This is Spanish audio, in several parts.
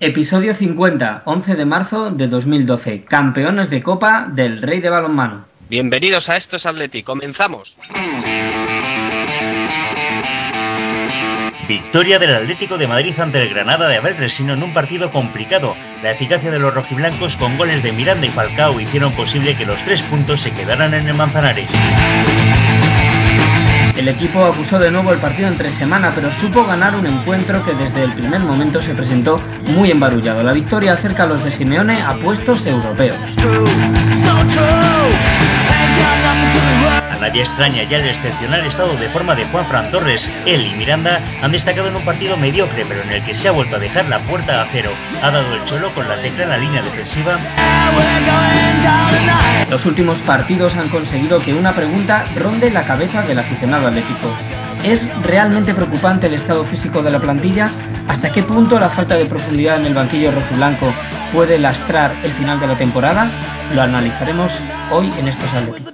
Episodio 50, 11 de marzo de 2012. Campeones de Copa del Rey de Balonmano. Bienvenidos a Esto es Atleti. Comenzamos. Victoria del Atlético de Madrid ante el Granada de Abel Resino en un partido complicado. La eficacia de los rojiblancos con goles de Miranda y Falcao hicieron posible que los tres puntos se quedaran en el Manzanares. El equipo acusó de nuevo el partido entre semana, pero supo ganar un encuentro que desde el primer momento se presentó muy embarullado. La victoria acerca a los de Simeone a puestos europeos. A nadie extraña ya el excepcional estado de forma de Juan Fran Torres. Él y Miranda han destacado en un partido mediocre, pero en el que se ha vuelto a dejar la puerta a cero. Ha dado el cholo con la tecla en la línea defensiva. Los últimos partidos han conseguido que una pregunta ronde la cabeza del aficionado atlético. ¿Es realmente preocupante el estado físico de la plantilla? ¿Hasta qué punto la falta de profundidad en el banquillo rojiblanco puede lastrar el final de la temporada? Lo analizaremos hoy en estos atléticos.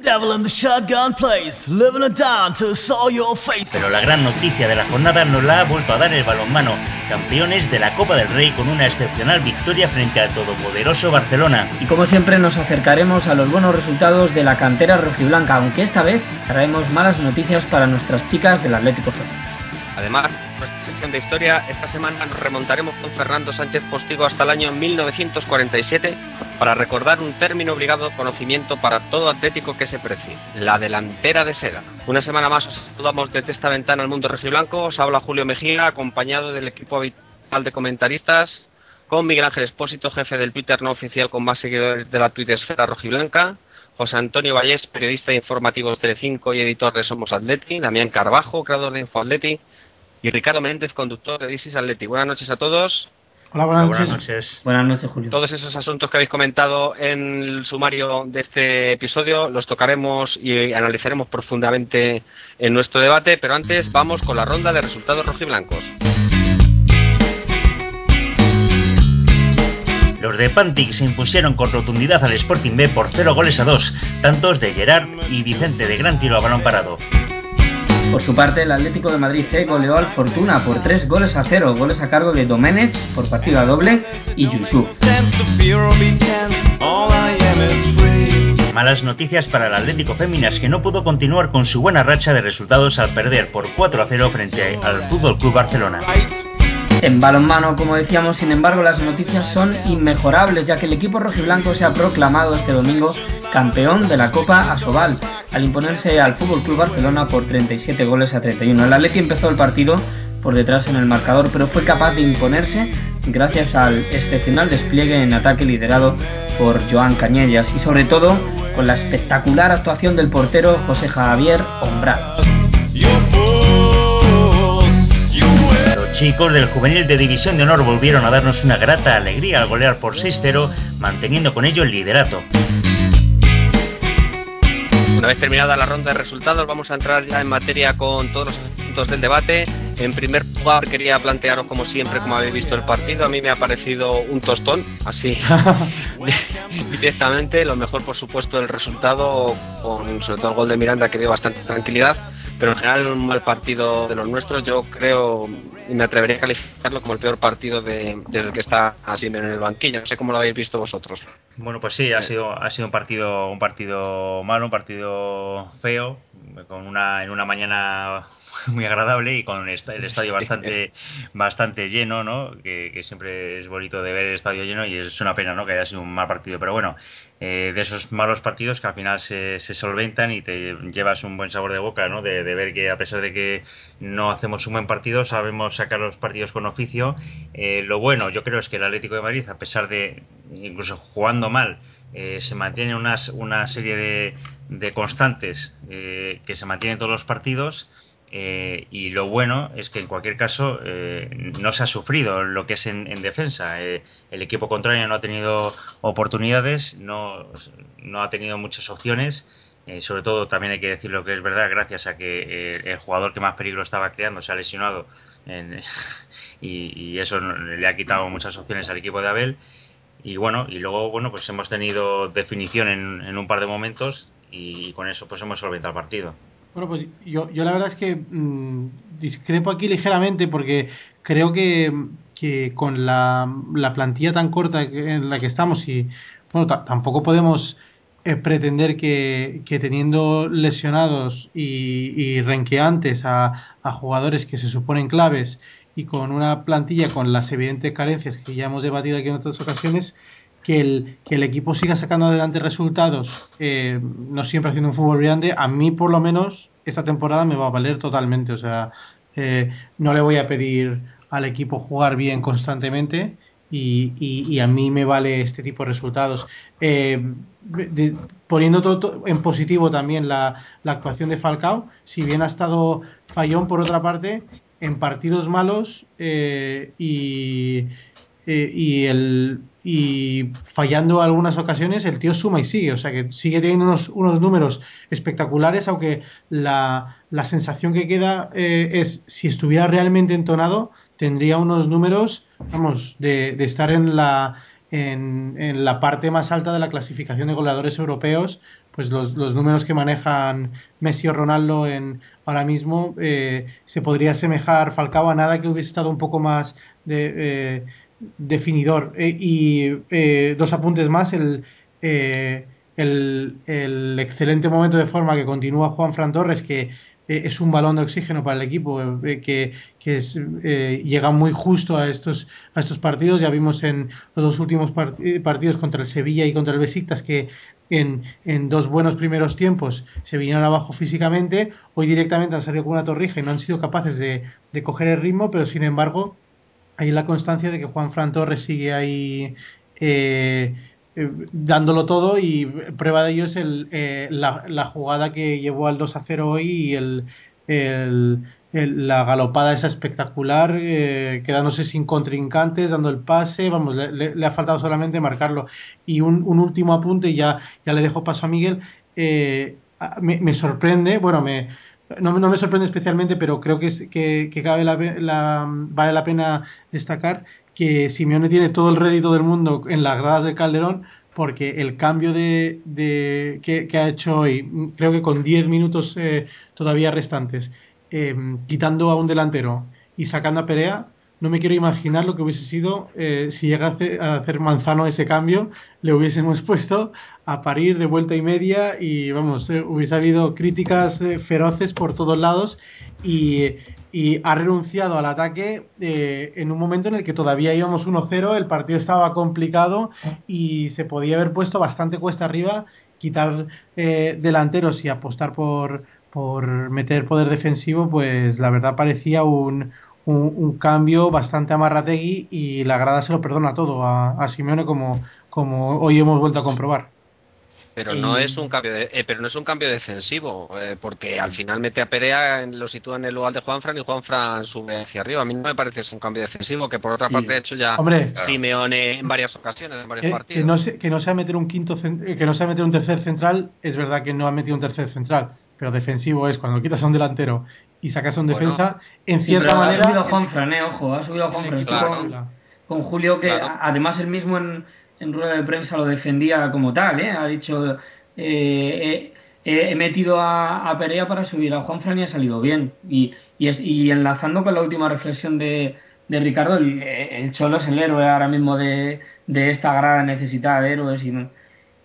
Pero la gran noticia de la jornada nos la ha vuelto a dar el balonmano. Campeones de la Copa del Rey con una excepcional victoria frente al todopoderoso Barcelona. Y como siempre nos acercaremos a los buenos resultados de la cantera rojiblanca, aunque esta vez traemos malas noticias para nuestras chicas del Atlético. Además, nuestra sección de historia, esta semana nos remontaremos con Fernando Sánchez Postigo hasta el año 1947 para recordar un término obligado conocimiento para todo atlético que se precie, la delantera de seda. Una semana más os saludamos desde esta ventana al mundo regiblanco, os habla Julio Mejía, acompañado del equipo habitual de comentaristas, con Miguel Ángel Espósito, jefe del Twitter no oficial con más seguidores de la Esfera rojiblanca, José Antonio Vallés, periodista de informativos Telecinco y editor de Somos Atleti, Damián Carbajo, creador de Info Atleti, y Ricardo Méndez, conductor de Disis Atleti. Buenas noches a todos. Hola, buenas, noches. Buenas noches, Julio. Todos esos asuntos que habéis comentado en el sumario de este episodio los tocaremos y analizaremos profundamente en nuestro debate, pero antes vamos con la ronda de resultados rojiblancos. Los de Pantic se impusieron con rotundidad al Sporting B por 0 goles a 2, tantos de Gerard y Vicente de gran tiro a balón parado. Por su parte, el Atlético de Madrid C goleó al Fortuna por 3 goles a 0, goles a cargo de Domenech por partida doble y Yusuf. Malas noticias para el Atlético Féminas que no pudo continuar con su buena racha de resultados al perder por 4 a 0 frente al Fútbol Club Barcelona. En balonmano, como decíamos, sin embargo, las noticias son inmejorables, ya que el equipo rojiblanco se ha proclamado este domingo campeón de la Copa Asobal, al imponerse al Club Barcelona por 37 goles a 31. El Atleti empezó el partido por detrás en el marcador, pero fue capaz de imponerse gracias al excepcional despliegue en ataque liderado por Joan Cañellas y sobre todo con la espectacular actuación del portero José Javier Ombral. Chicos del juvenil de División de Honor volvieron a darnos una grata alegría al golear por 6-0, manteniendo con ello el liderato. Una vez terminada la ronda de resultados, vamos a entrar ya en materia con todos los puntos del debate. En primer lugar, quería plantearos, como siempre, como habéis visto el partido. A mí me ha parecido un tostón, así directamente. Lo mejor, por supuesto, el resultado, con sobre todo el gol de Miranda, que dio bastante tranquilidad. Pero en general, un mal partido de los nuestros. Yo creo, y me atrevería a calificarlo como el peor partido de, desde que está así en el banquillo. No sé cómo lo habéis visto vosotros. Bueno, pues sí, ha sido ha sido un partido un partido malo, un partido feo, con una en una mañana muy agradable y con el estadio bastante bastante lleno, ¿no? Que, siempre es bonito de ver el estadio lleno y es una pena, ¿no? Que haya sido un mal partido, pero bueno, eh, de esos malos partidos que al final se, se, solventan y te llevas un buen sabor de boca, ¿no? De, de, ver que a pesar de que no hacemos un buen partido, sabemos sacar los partidos con oficio. Eh, lo bueno, yo creo, es que el Atlético de Madrid, a pesar de incluso jugando mal, eh, se mantiene unas, una serie de, de constantes que se mantienen todos los partidos Eh, y lo bueno es que en cualquier caso eh, no se ha sufrido lo que es en, defensa. Eh, el equipo contrario no ha tenido oportunidades, no, no ha tenido muchas opciones. sobre todo también hay que decir lo que es verdad, gracias a que el jugador que más peligro estaba creando se ha lesionado y, eso le ha quitado muchas opciones al equipo de Abel. Y bueno, y luego bueno pues hemos tenido definición en, un par de momentos y, con eso pues hemos solventado el partido. Bueno, pues yo, yo la verdad es que mm, discrepo aquí ligeramente porque creo que, que con la, la, plantilla tan corta en la que estamos y bueno, tampoco podemos eh, pretender que, que, teniendo lesionados y, y renqueantes a, a jugadores que se suponen claves y con una plantilla con las evidentes carencias que ya hemos debatido aquí en otras ocasiones, que el, que el equipo siga sacando adelante resultados, eh, no siempre haciendo un fútbol brillante, a mí por lo menos esta temporada me va a valer totalmente. O sea, eh, no le voy a pedir al equipo jugar bien constantemente y, y, a mí me vale este tipo de resultados. Eh, poniendo todo, en positivo también la, actuación de Falcao, si bien ha estado fallón por otra parte, en partidos malos y, y el y fallando algunas ocasiones el tío suma y sigue, o sea que sigue teniendo unos, unos números espectaculares, aunque la, la sensación que queda eh, es si estuviera realmente entonado tendría unos números, vamos, de, de estar en la en, en, la parte más alta de la clasificación de goleadores europeos, pues los, los números que manejan Messi o Ronaldo en ahora mismo eh, se podría asemejar Falcao a nada que hubiese estado un poco más de eh, definidor. Eh, y eh, dos apuntes más, el, eh, el, el, excelente momento de forma que continúa Juan Fran Torres, que es un balón de oxígeno para el equipo, que, que llega muy justo a estos, a estos partidos. Ya vimos en los dos últimos partidos contra el Sevilla y contra el Besiktas que en, en, dos buenos primeros tiempos se vinieron abajo físicamente, hoy directamente han salido con una torrija y no han sido capaces de, de coger el ritmo, pero sin embargo hay la constancia de que Juan Fran Torres sigue ahí eh, eh, dándolo todo y prueba de ello es el, eh, la, la, jugada que llevó al 2 a 0 hoy y el, la galopada esa espectacular, quedándose sin contrincantes, dando el pase, vamos, le, ha faltado solamente marcarlo. Y un, último apunte, ya, ya le dejo paso a Miguel, me, me sorprende, bueno, me, no, no, me sorprende especialmente, pero creo que, es, que, que cabe la, la, vale la pena destacar que Simeone tiene todo el rédito del mundo en las gradas de Calderón porque el cambio de, de que, que, ha hecho hoy, creo que con 10 minutos eh, todavía restantes, eh, quitando a un delantero y sacando a Perea, no me quiero imaginar lo que hubiese sido eh, si llega a hacer Manzano ese cambio, le hubiésemos puesto a parir de vuelta y media y vamos, eh, hubiese habido críticas eh, feroces por todos lados y, y ha renunciado al ataque en un momento en el que todavía íbamos 1-0, el partido estaba complicado y se podía haber puesto bastante cuesta arriba, quitar delanteros y apostar por, por meter poder defensivo, pues la verdad parecía un, un, un, cambio bastante amarrategui y la grada se lo perdona todo a, a Simeone como, como hoy hemos vuelto a comprobar. Pero no es un cambio de, eh, pero no es un cambio defensivo, eh, porque al final mete a Perea, lo sitúa en el lugar de Juanfran y Juanfran sube hacia arriba. A mí no me parece es un cambio defensivo, que por otra sí. parte ha hecho ya Hombre, Simeone en varias ocasiones, en varios partidos. Que no, se, que no sea meter un quinto, que no sea meter un tercer central, es verdad que no ha metido un tercer central, pero defensivo es cuando quitas a un delantero y sacas a un bueno, defensa, en sí, cierta pero manera. Ha subido a Juanfran, eh, ojo, ha subido a Juanfran. Claro. Con, con, Julio, que claro. además él mismo en, en rueda de prensa lo defendía como tal, ¿eh? Ha dicho eh, eh, he metido a, a, Perea para subir a Juan Fran y ha salido bien. Y, y, es, y enlazando con la última reflexión de, de Ricardo, el, el, Cholo es el héroe ahora mismo de, de esta grada necesitada de héroes y,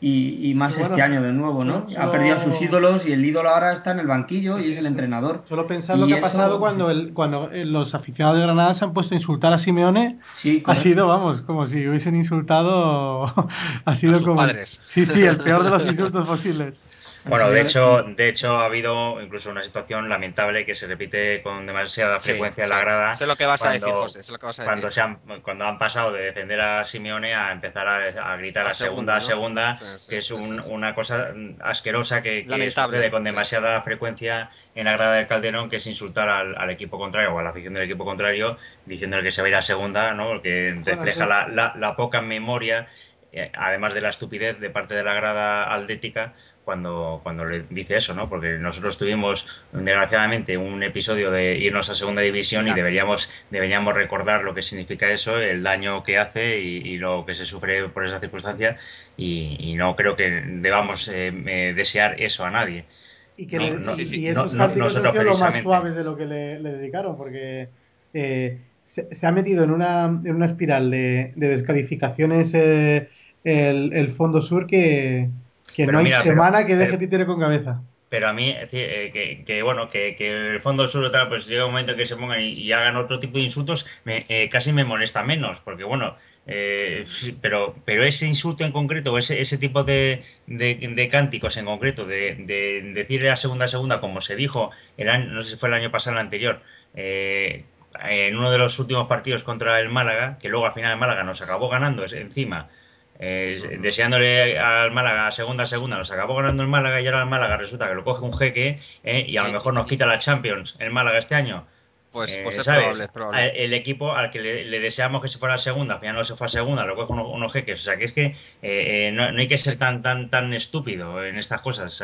y, y más bueno, este año de nuevo, ¿no? Solo... Ha perdido a sus ídolos y el ídolo ahora está en el banquillo sí, y es el entrenador. Solo pensar lo que ha pasado cuando, el, cuando los aficionados de Granada se han puesto a insultar a Simeone. Sí, ha sido, vamos, como si hubiesen insultado. ha sido a sus como. Padres. Sí, sí, el peor de los insultos posibles. Bueno, de hecho, de hecho ha habido incluso una situación lamentable que se repite con demasiada frecuencia en la grada. Sé lo que vas a decir, José, lo que vas a cuando, decir. Se han, cuando han pasado de defender a Simeone a empezar a, gritar a, segunda, a segunda, que es una cosa asquerosa que, que sucede con demasiada frecuencia en la grada del Calderón, que es insultar al, equipo contrario o a la afición del equipo contrario, diciéndole que se va a ir a segunda, ¿no? Porque refleja la, la, poca memoria, eh, además de la estupidez de parte de la grada atlética, cuando, cuando le dice eso, ¿no? Porque nosotros tuvimos, desgraciadamente, un episodio de irnos a segunda división y deberíamos, deberíamos recordar lo que significa eso, el daño que hace y, lo que se sufre por esa circunstancia y, no creo que debamos eh, eh, desear eso a nadie. Y, que y, esos cánticos han sido los más suaves de lo que le, dedicaron, porque eh, se, ha metido en una, en una espiral de, descalificaciones el, el Fondo Sur que que no hay semana que deje títere con cabeza. Pero a mí, eh, que, que, bueno, que, que el fondo sur tal, pues llega un momento que se pongan y, hagan otro tipo de insultos, me, eh, casi me molesta menos, porque bueno, eh, pero pero ese insulto en concreto, ese, ese tipo de, de, cánticos en concreto, de, de, decirle a segunda segunda, como se dijo, el no sé si fue el año pasado o el anterior, en uno de los últimos partidos contra el Málaga, que luego al final el Málaga nos acabó ganando encima, eh, deseándole al Málaga a segunda segunda, nos acabó ganando el Málaga y ahora el Málaga resulta que lo coge un jeque eh, y a lo mejor nos quita la Champions el Málaga este año. Pues, pues es, probable, es probable. El equipo al que le, deseamos que se fuera a segunda, al final no se fue a segunda, lo coge unos, jeques. O sea, que es que eh, no, hay que ser tan tan tan estúpido en estas cosas.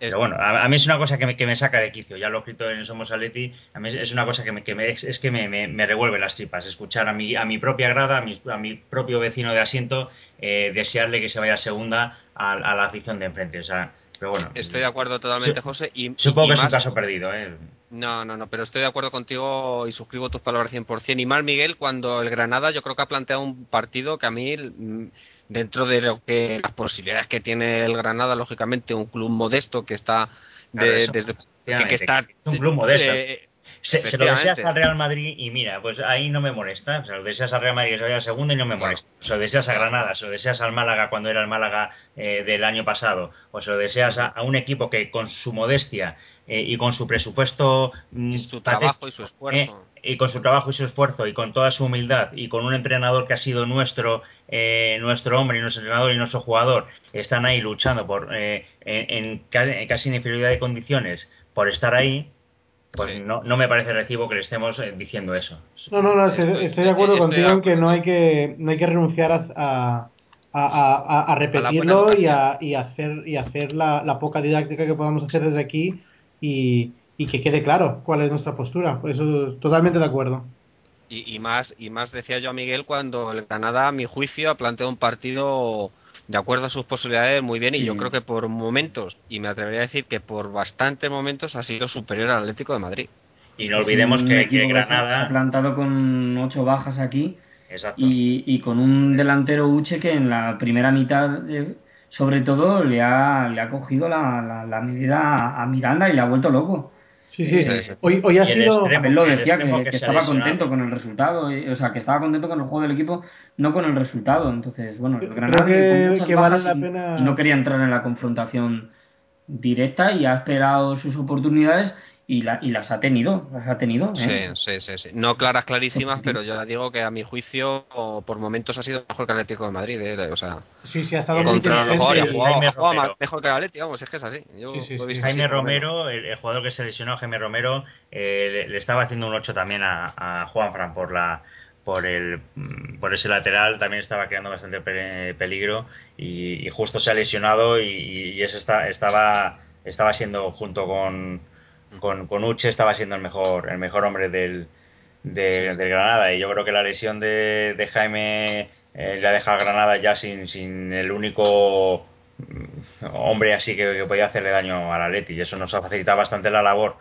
Pero bueno, a, mí es una cosa que me, que me saca de quicio. Ya lo he escrito en Somos Atleti. A mí es una cosa que me, que me es que me, me, revuelve las tripas. Escuchar a mi, a mi propia grada, a mi, a mi propio vecino de asiento, eh, desearle que se vaya a segunda a, la afición de enfrente. O sea, pero bueno. Estoy de acuerdo totalmente, José. Y, supongo que es un caso perdido, ¿eh? No, no, no, pero estoy de acuerdo contigo y suscribo tus palabras 100%. Y mal, Miguel, cuando el Granada yo creo que ha planteado un partido que a mí mm, dentro de lo que las posibilidades que tiene el Granada, lógicamente un club modesto que está desde que, está un club modesto. Eh, se, lo deseas al Real Madrid y mira, pues ahí no me molesta. Se lo deseas al Real Madrid que se vaya a segunda y no me molesta. Se lo deseas a Granada, se lo deseas al Málaga cuando era el Málaga eh, del año pasado, o se lo deseas a, un equipo que con su modestia eh, y con su presupuesto. Mm, y su trabajo y su esfuerzo. y con su trabajo y su esfuerzo y con toda su humildad y con un entrenador que ha sido nuestro eh, nuestro hombre y nuestro entrenador y nuestro jugador están ahí luchando por eh, en, casi en inferioridad de condiciones por estar ahí pues no, no me parece recibo que le estemos eh, diciendo eso. No no no estoy, de acuerdo contigo en que no hay que no hay que renunciar a, a, a, repetirlo y a, y hacer y hacer la, la poca didáctica que podamos hacer desde aquí y y que quede claro cuál es nuestra postura. Eso totalmente de acuerdo. Y, más y más decía yo a Miguel cuando el Canadá, a mi juicio, ha planteado un partido de acuerdo a sus posibilidades muy bien y yo creo que por momentos, y me atrevería a decir que por bastantes momentos ha sido superior al Atlético de Madrid. Y no olvidemos que, que Granada... Se ha plantado con ocho bajas aquí y, y, con un delantero Uche que en la primera mitad sobre todo le ha, le ha cogido la, la medida a Miranda y le ha vuelto loco. Sí, sí. Hoy, hoy ha sido. Él lo decía, que, estaba contento con el resultado. o sea, que estaba contento con el juego del equipo, no con el resultado. Entonces, bueno, el Granada. Que, vale la pena... y no quería entrar en la confrontación directa y ha esperado sus oportunidades y, la, y las ha tenido, las ha tenido. ¿eh? Sí, sí, sí, No claras, clarísimas, pero yo digo que a mi juicio por momentos ha sido mejor que el Atlético de Madrid. ¿eh? O sea, sí, sí, ha estado contra muy mejor, jugado, mejor que el Atlético, vamos, es que es así. Jaime Romero, el, jugador que se lesionó, Jaime Romero, eh, le, estaba haciendo un 8 también a, a Juan Fran por la por el por ese lateral también estaba creando bastante peligro y, justo se ha lesionado y, y eso está, estaba estaba siendo junto con con, con Uche estaba siendo el mejor, el mejor hombre del, del Granada. Y yo creo que la lesión de, de Jaime eh, le ha dejado a Granada ya sin, sin el único mm, hombre así que, podía hacerle daño al Atleti. Y eso nos ha facilitado bastante la labor.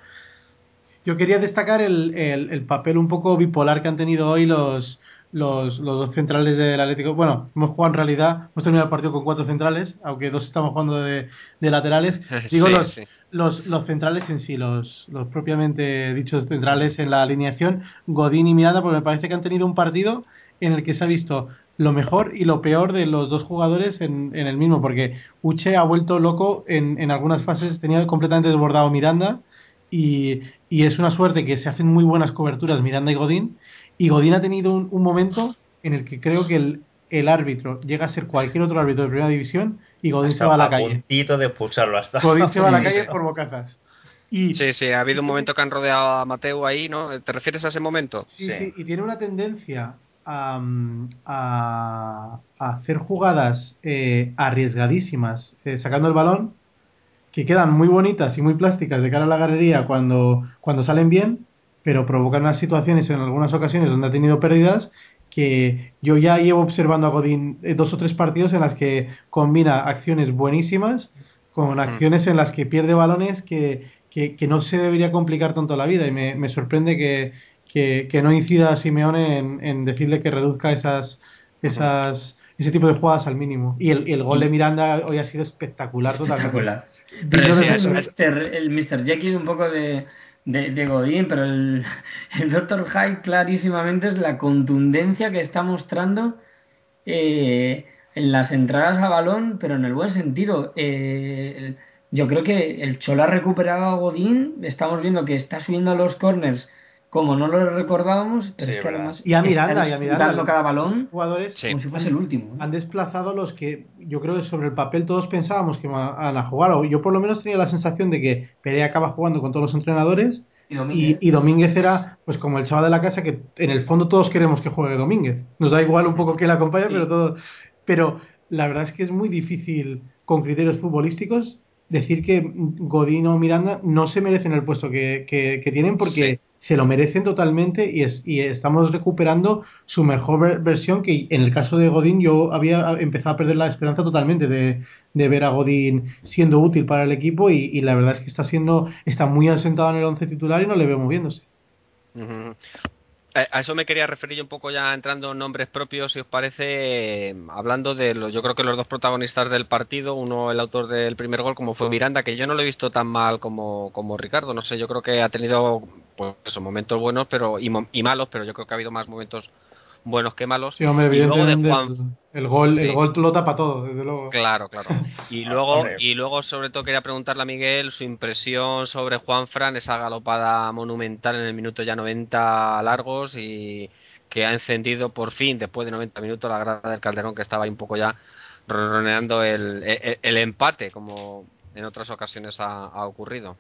Yo quería destacar el, el, el papel un poco bipolar que han tenido hoy los, los, los dos centrales del Atlético. Bueno, hemos jugado en realidad, hemos terminado el partido con cuatro centrales, aunque dos estamos jugando de, de laterales. Digo los, Los, centrales en sí, los, los propiamente dichos centrales en la alineación, Godín y Miranda, porque me parece que han tenido un partido en el que se ha visto lo mejor y lo peor de los dos jugadores en, el mismo, porque Uche ha vuelto loco en, algunas fases, tenía completamente desbordado Miranda y, es una suerte que se hacen muy buenas coberturas Miranda y Godín, y Godín ha tenido un, momento en el que creo que el, árbitro llega a ser cualquier otro árbitro de primera división y Godín se va a la calle. de expulsarlo hasta. Godín se va a la calle por bocazas. Y, sí, sí, ha habido un momento que han rodeado a Mateo ahí, ¿no? ¿Te refieres a ese momento? Sí, sí, sí y tiene una tendencia a, a, a hacer jugadas eh, arriesgadísimas eh, sacando el balón que quedan muy bonitas y muy plásticas de cara a la galería cuando, cuando salen bien, pero provocan unas situaciones en algunas ocasiones donde ha tenido pérdidas que yo ya llevo observando a Godín eh, dos o tres partidos en las que combina acciones buenísimas con acciones en las que pierde balones que, que, que no se debería complicar tanto la vida y me, me sorprende que, que, que no incida a Simeone en, en, decirle que reduzca esas, esas, ese tipo de jugadas al mínimo. Y el, y el gol de Miranda hoy ha sido espectacular totalmente. Espectacular. Pero sí, es, Mr., el Mr. Jekyll un poco de, de, Godín, pero el, el Dr. Hyde clarísimamente es la contundencia que está mostrando eh, en las entradas a balón, pero en el buen sentido. Eh, yo creo que el Cholo ha recuperado a Godín, estamos viendo que está subiendo a los corners como no lo recordábamos, pero sí, es que además y a Miranda, y a Miranda dando cada balón jugadores sí. como si fuese el último. ¿eh? Han desplazado los que yo creo que sobre el papel todos pensábamos que iban a jugar. O yo por lo menos tenía la sensación de que Perea acaba jugando con todos los entrenadores y Domínguez. Y, y Domínguez era pues como el chaval de la casa que en el fondo todos queremos que juegue Domínguez. Nos da igual un poco que le acompañe, sí. pero todo. Pero la verdad es que es muy difícil con criterios futbolísticos decir que Godín o Miranda no se merecen el puesto que, que, que tienen porque sí se lo merecen totalmente y, es, y estamos recuperando su mejor ver, versión que en el caso de Godín yo había empezado a perder la esperanza totalmente de, de ver a Godín siendo útil para el equipo y, la verdad es que está siendo está muy asentado en el once titular y no le veo moviéndose. A eso me quería referir un poco ya entrando en nombres propios, si os parece, eh, hablando de los, yo creo que los dos protagonistas del partido, uno el autor del primer gol como fue Miranda, que yo no lo he visto tan mal como, como Ricardo, no sé, yo creo que ha tenido pues momentos buenos pero y, y malos, pero yo creo que ha habido más momentos buenos que malos. Sí, hombre, y luego de Juan... el gol, sí. el gol lo tapa todo, desde luego. Claro, claro. Y luego, y luego sobre todo quería preguntarle a Miguel su impresión sobre Juan Fran, esa galopada monumental en el minuto ya 90 largos y que ha encendido por fin, después de 90 minutos, la grada del Calderón que estaba ahí un poco ya ronroneando el, el, el empate, como en otras ocasiones ha, ha ocurrido.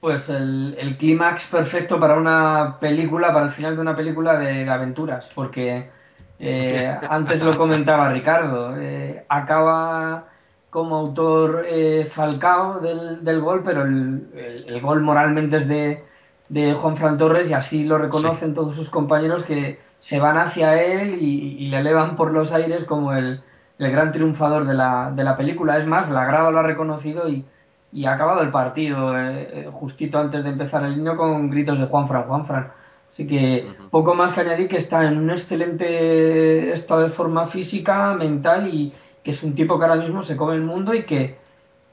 Pues el, el clímax perfecto para una película, para el final de una película de, de aventuras, porque eh, antes lo comentaba Ricardo, eh, acaba como autor eh, Falcao del, del, gol, pero el, el, el, gol moralmente es de, de Juan Fran Torres y así lo reconocen sí. todos sus compañeros que se van hacia él y, y le elevan por los aires como el, el gran triunfador de la, de la película. Es más, la grada lo ha reconocido y y ha acabado el partido eh, justito antes de empezar el niño con gritos de Juanfran, Juanfran. Así que uh -huh. poco más que añadir que está en un excelente estado de forma física, mental y que es un tipo que ahora mismo se come el mundo y que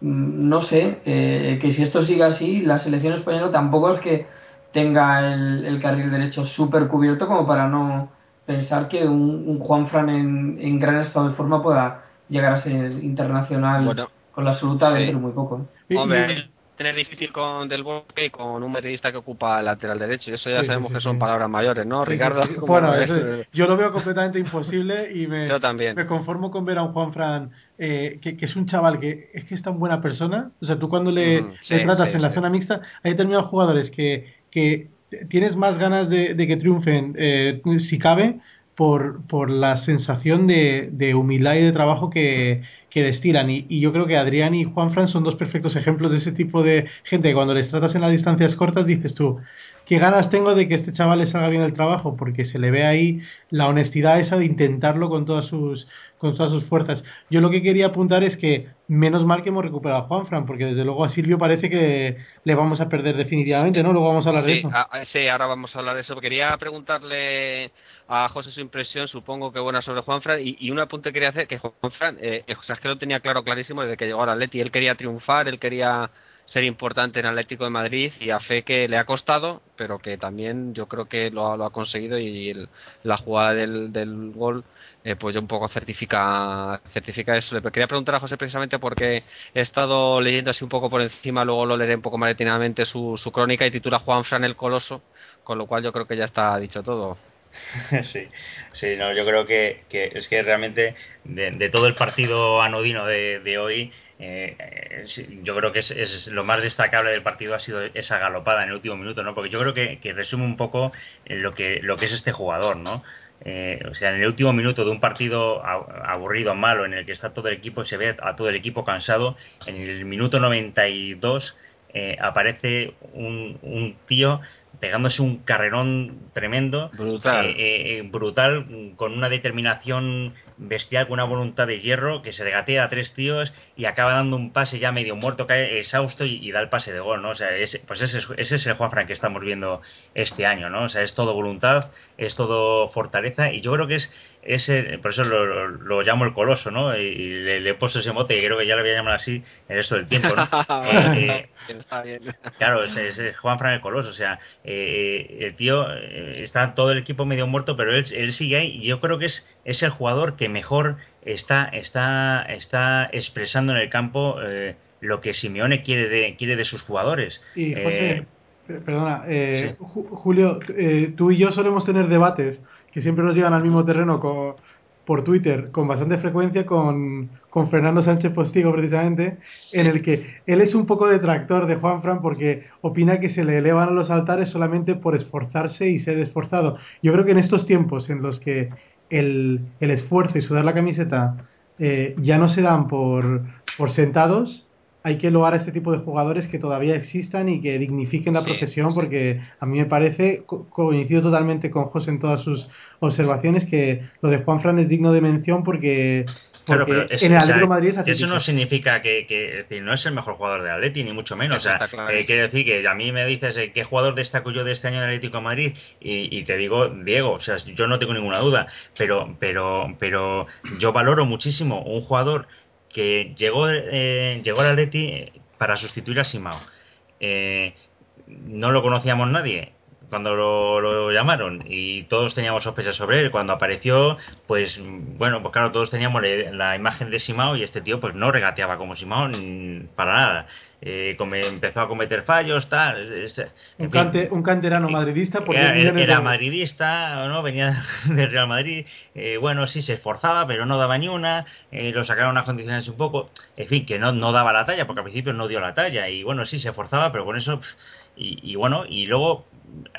mmm, no sé, eh, que si esto sigue así, la selección española tampoco es que tenga el, el carril derecho súper cubierto como para no pensar que un, un Juanfran en, en gran estado de forma pueda llegar a ser internacional. Bueno con la absoluta sí. dentro muy poco. ¿eh? Hombre, tener difícil con Del Bosque y con un periodista que ocupa el lateral derecho. Y eso ya sí, sabemos sí, que son palabras mayores, ¿no, Ricardo? Bueno, eso, yo lo veo completamente imposible y me, yo también. me conformo con ver a un Juan Fran eh, que, que, es un chaval que es que es tan buena persona. O sea, tú cuando le, mm, le tratas en la zona mixta, hay determinados jugadores que, que tienes más ganas de, de que triunfen, eh, si cabe, por, por la sensación de, de humildad y de trabajo que, que destilan. Y, yo creo que Adrián y Juan Fran son dos perfectos ejemplos de ese tipo de gente cuando les tratas en las distancias cortas dices tú, qué ganas tengo de que este chaval le salga bien el trabajo, porque se le ve ahí la honestidad esa de intentarlo con todas sus con todas sus fuerzas. Yo lo que quería apuntar es que menos mal que hemos recuperado a Juanfran, porque desde luego a Silvio parece que le vamos a perder definitivamente, ¿no? Luego vamos a hablar sí, de eso. A, sí, ahora vamos a hablar de eso. Quería preguntarle a José su impresión, supongo que buena sobre Juanfran, y, y un apunte quería hacer, que Juanfran, eh, o sea, es que lo tenía claro, clarísimo desde que llegó al Atleti, él quería triunfar, él quería ser importante en Atlético de Madrid y a fe que le ha costado, pero que también yo creo que lo, ha conseguido y la jugada del, del gol eh, pues yo un poco certifica certifica eso. Le quería preguntar a José precisamente porque he estado leyendo así un poco por encima, luego lo leeré un poco más detenidamente su, su crónica y titula Juan Fran el Coloso, con lo cual yo creo que ya está dicho todo. Sí, sí, no, yo creo que, que es que realmente de, todo el partido anodino de hoy, eh, eh, yo creo que es, lo más destacable del partido ha sido esa galopada en el último minuto, ¿no? Porque yo creo que, resume un poco lo que lo que es este jugador, ¿no? Eh, o sea, en el último minuto de un partido aburrido, malo, en el que está todo el equipo, se ve a todo el equipo cansado, en el minuto 92 eh, aparece un tío pegándose un carrerón tremendo, brutal. Eh, eh, brutal, con una determinación bestial, con una voluntad de hierro, que se regatea a tres tíos y acaba dando un pase ya medio muerto, cae exhausto y, da el pase de gol, ¿no? O sea, pues ese, ese, es el Juan Frank que estamos viendo este año, ¿no? O sea, es todo voluntad, es todo fortaleza y yo creo que es ese, por eso lo, llamo el coloso, ¿no? Y le, he puesto ese mote, y creo que ya lo voy a llamar así el resto del tiempo, ¿no? Eh, eh, claro, es, Juan Fran el coloso, o sea, eh, el tío está todo el equipo medio muerto, pero él, él sigue ahí y yo creo que es, es el jugador que mejor está, está, está expresando en el campo lo que Simeone quiere de, quiere de sus jugadores. Y José, perdona, Julio, tú y yo solemos tener debates que siempre nos llegan al mismo terreno por Twitter con bastante frecuencia con, con, Fernando Sánchez Postigo precisamente, en el que él es un poco detractor de Juan Fran porque opina que se le elevan a los altares solamente por esforzarse y ser esforzado. Yo creo que en estos tiempos en los que el, el esfuerzo y sudar la camiseta eh, ya no se dan por, por sentados, hay que loar a este tipo de jugadores que todavía existan y que dignifiquen la profesión, porque a mí me parece, coincido totalmente con José en todas sus observaciones, que lo de Juan Fran es digno de mención porque Claro, pero en el Madrid eso no significa que, no es el mejor jugador de Atleti, ni mucho menos. o sea, eh, quiere decir que a mí me dices eh, qué jugador destaco yo de este año en Atlético de Madrid y, y, te digo Diego, o sea, yo no tengo ninguna duda, pero, pero, pero yo valoro muchísimo un jugador que llegó, eh, llegó al Atleti para sustituir a Simao. Eh, no lo conocíamos nadie cuando lo, llamaron y todos teníamos sospechas sobre él. Cuando apareció, pues bueno, pues claro, todos teníamos la imagen de Simao y este tío pues no regateaba como Simao para nada eh, empezó a cometer fallos, tal. un, canterano madridista, porque era, madridista, ¿no? venía del Real Madrid. Eh, bueno, sí se esforzaba, pero no daba ni una. Eh, lo sacaron a condiciones un poco. En fin, que no, no daba la talla, porque al principio no dio la talla. Y bueno, sí se esforzaba, pero con eso. Y, bueno, y luego,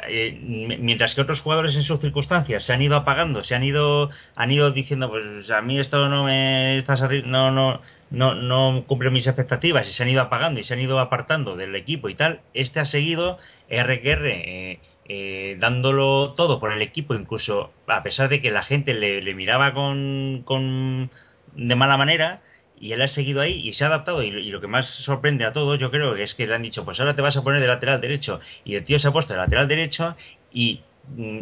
eh, mientras que otros jugadores en sus circunstancias se han ido apagando, se han ido, han ido diciendo, pues a mí esto no me está no, no, no, no cumple mis expectativas y se han ido apagando y se han ido apartando del equipo y tal, este ha seguido RQR eh, eh, dándolo todo por el equipo, incluso a pesar de que la gente le, miraba con, con, de mala manera, y él ha seguido ahí y se ha adaptado y, lo que más sorprende a todos yo creo es que le han dicho pues ahora te vas a poner de lateral derecho y el tío se ha puesto de lateral derecho y mm,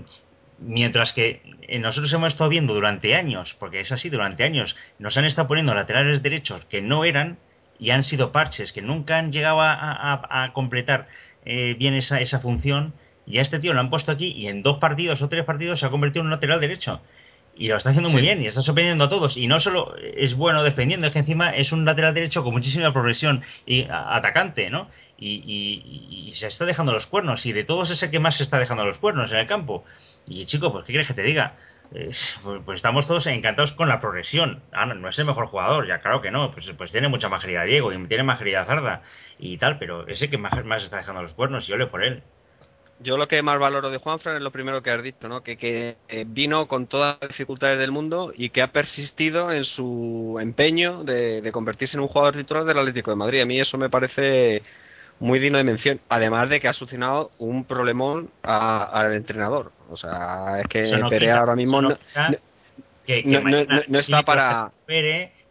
Mientras que eh, nosotros hemos estado viendo durante años, porque es así, durante años, nos han estado poniendo laterales derechos que no eran y han sido parches que nunca han llegado a, completar eh, bien esa, esa función. Y a este tío lo han puesto aquí y en dos partidos o tres partidos se ha convertido en un lateral derecho. Y lo está haciendo muy bien y está sorprendiendo a todos. Y no solo es bueno defendiendo, es que encima es un lateral derecho con muchísima progresión y atacante, ¿no? Y, y, se está dejando los cuernos. Y de todos es el que más se está dejando los cuernos en el campo. Y chico, pues ¿qué quieres que te diga? Eh, pues, pues, estamos todos encantados con la progresión. Ah, no, es el mejor jugador, ya claro que no. Pues, pues tiene mucha majería Diego y tiene majería Zarda y tal, pero ese que más, más está dejando los cuernos y ole por él. Yo lo que más valoro de Juanfran es lo primero que has dicho, ¿no? Que, que eh, vino con todas las dificultades del mundo y que ha persistido en su empeño de, de convertirse en un jugador titular del Atlético de Madrid. A mí eso me parece muy digno de mención, además de que ha solucionado un problemón al entrenador. O sea, es que Perea ahora mismo no, está para...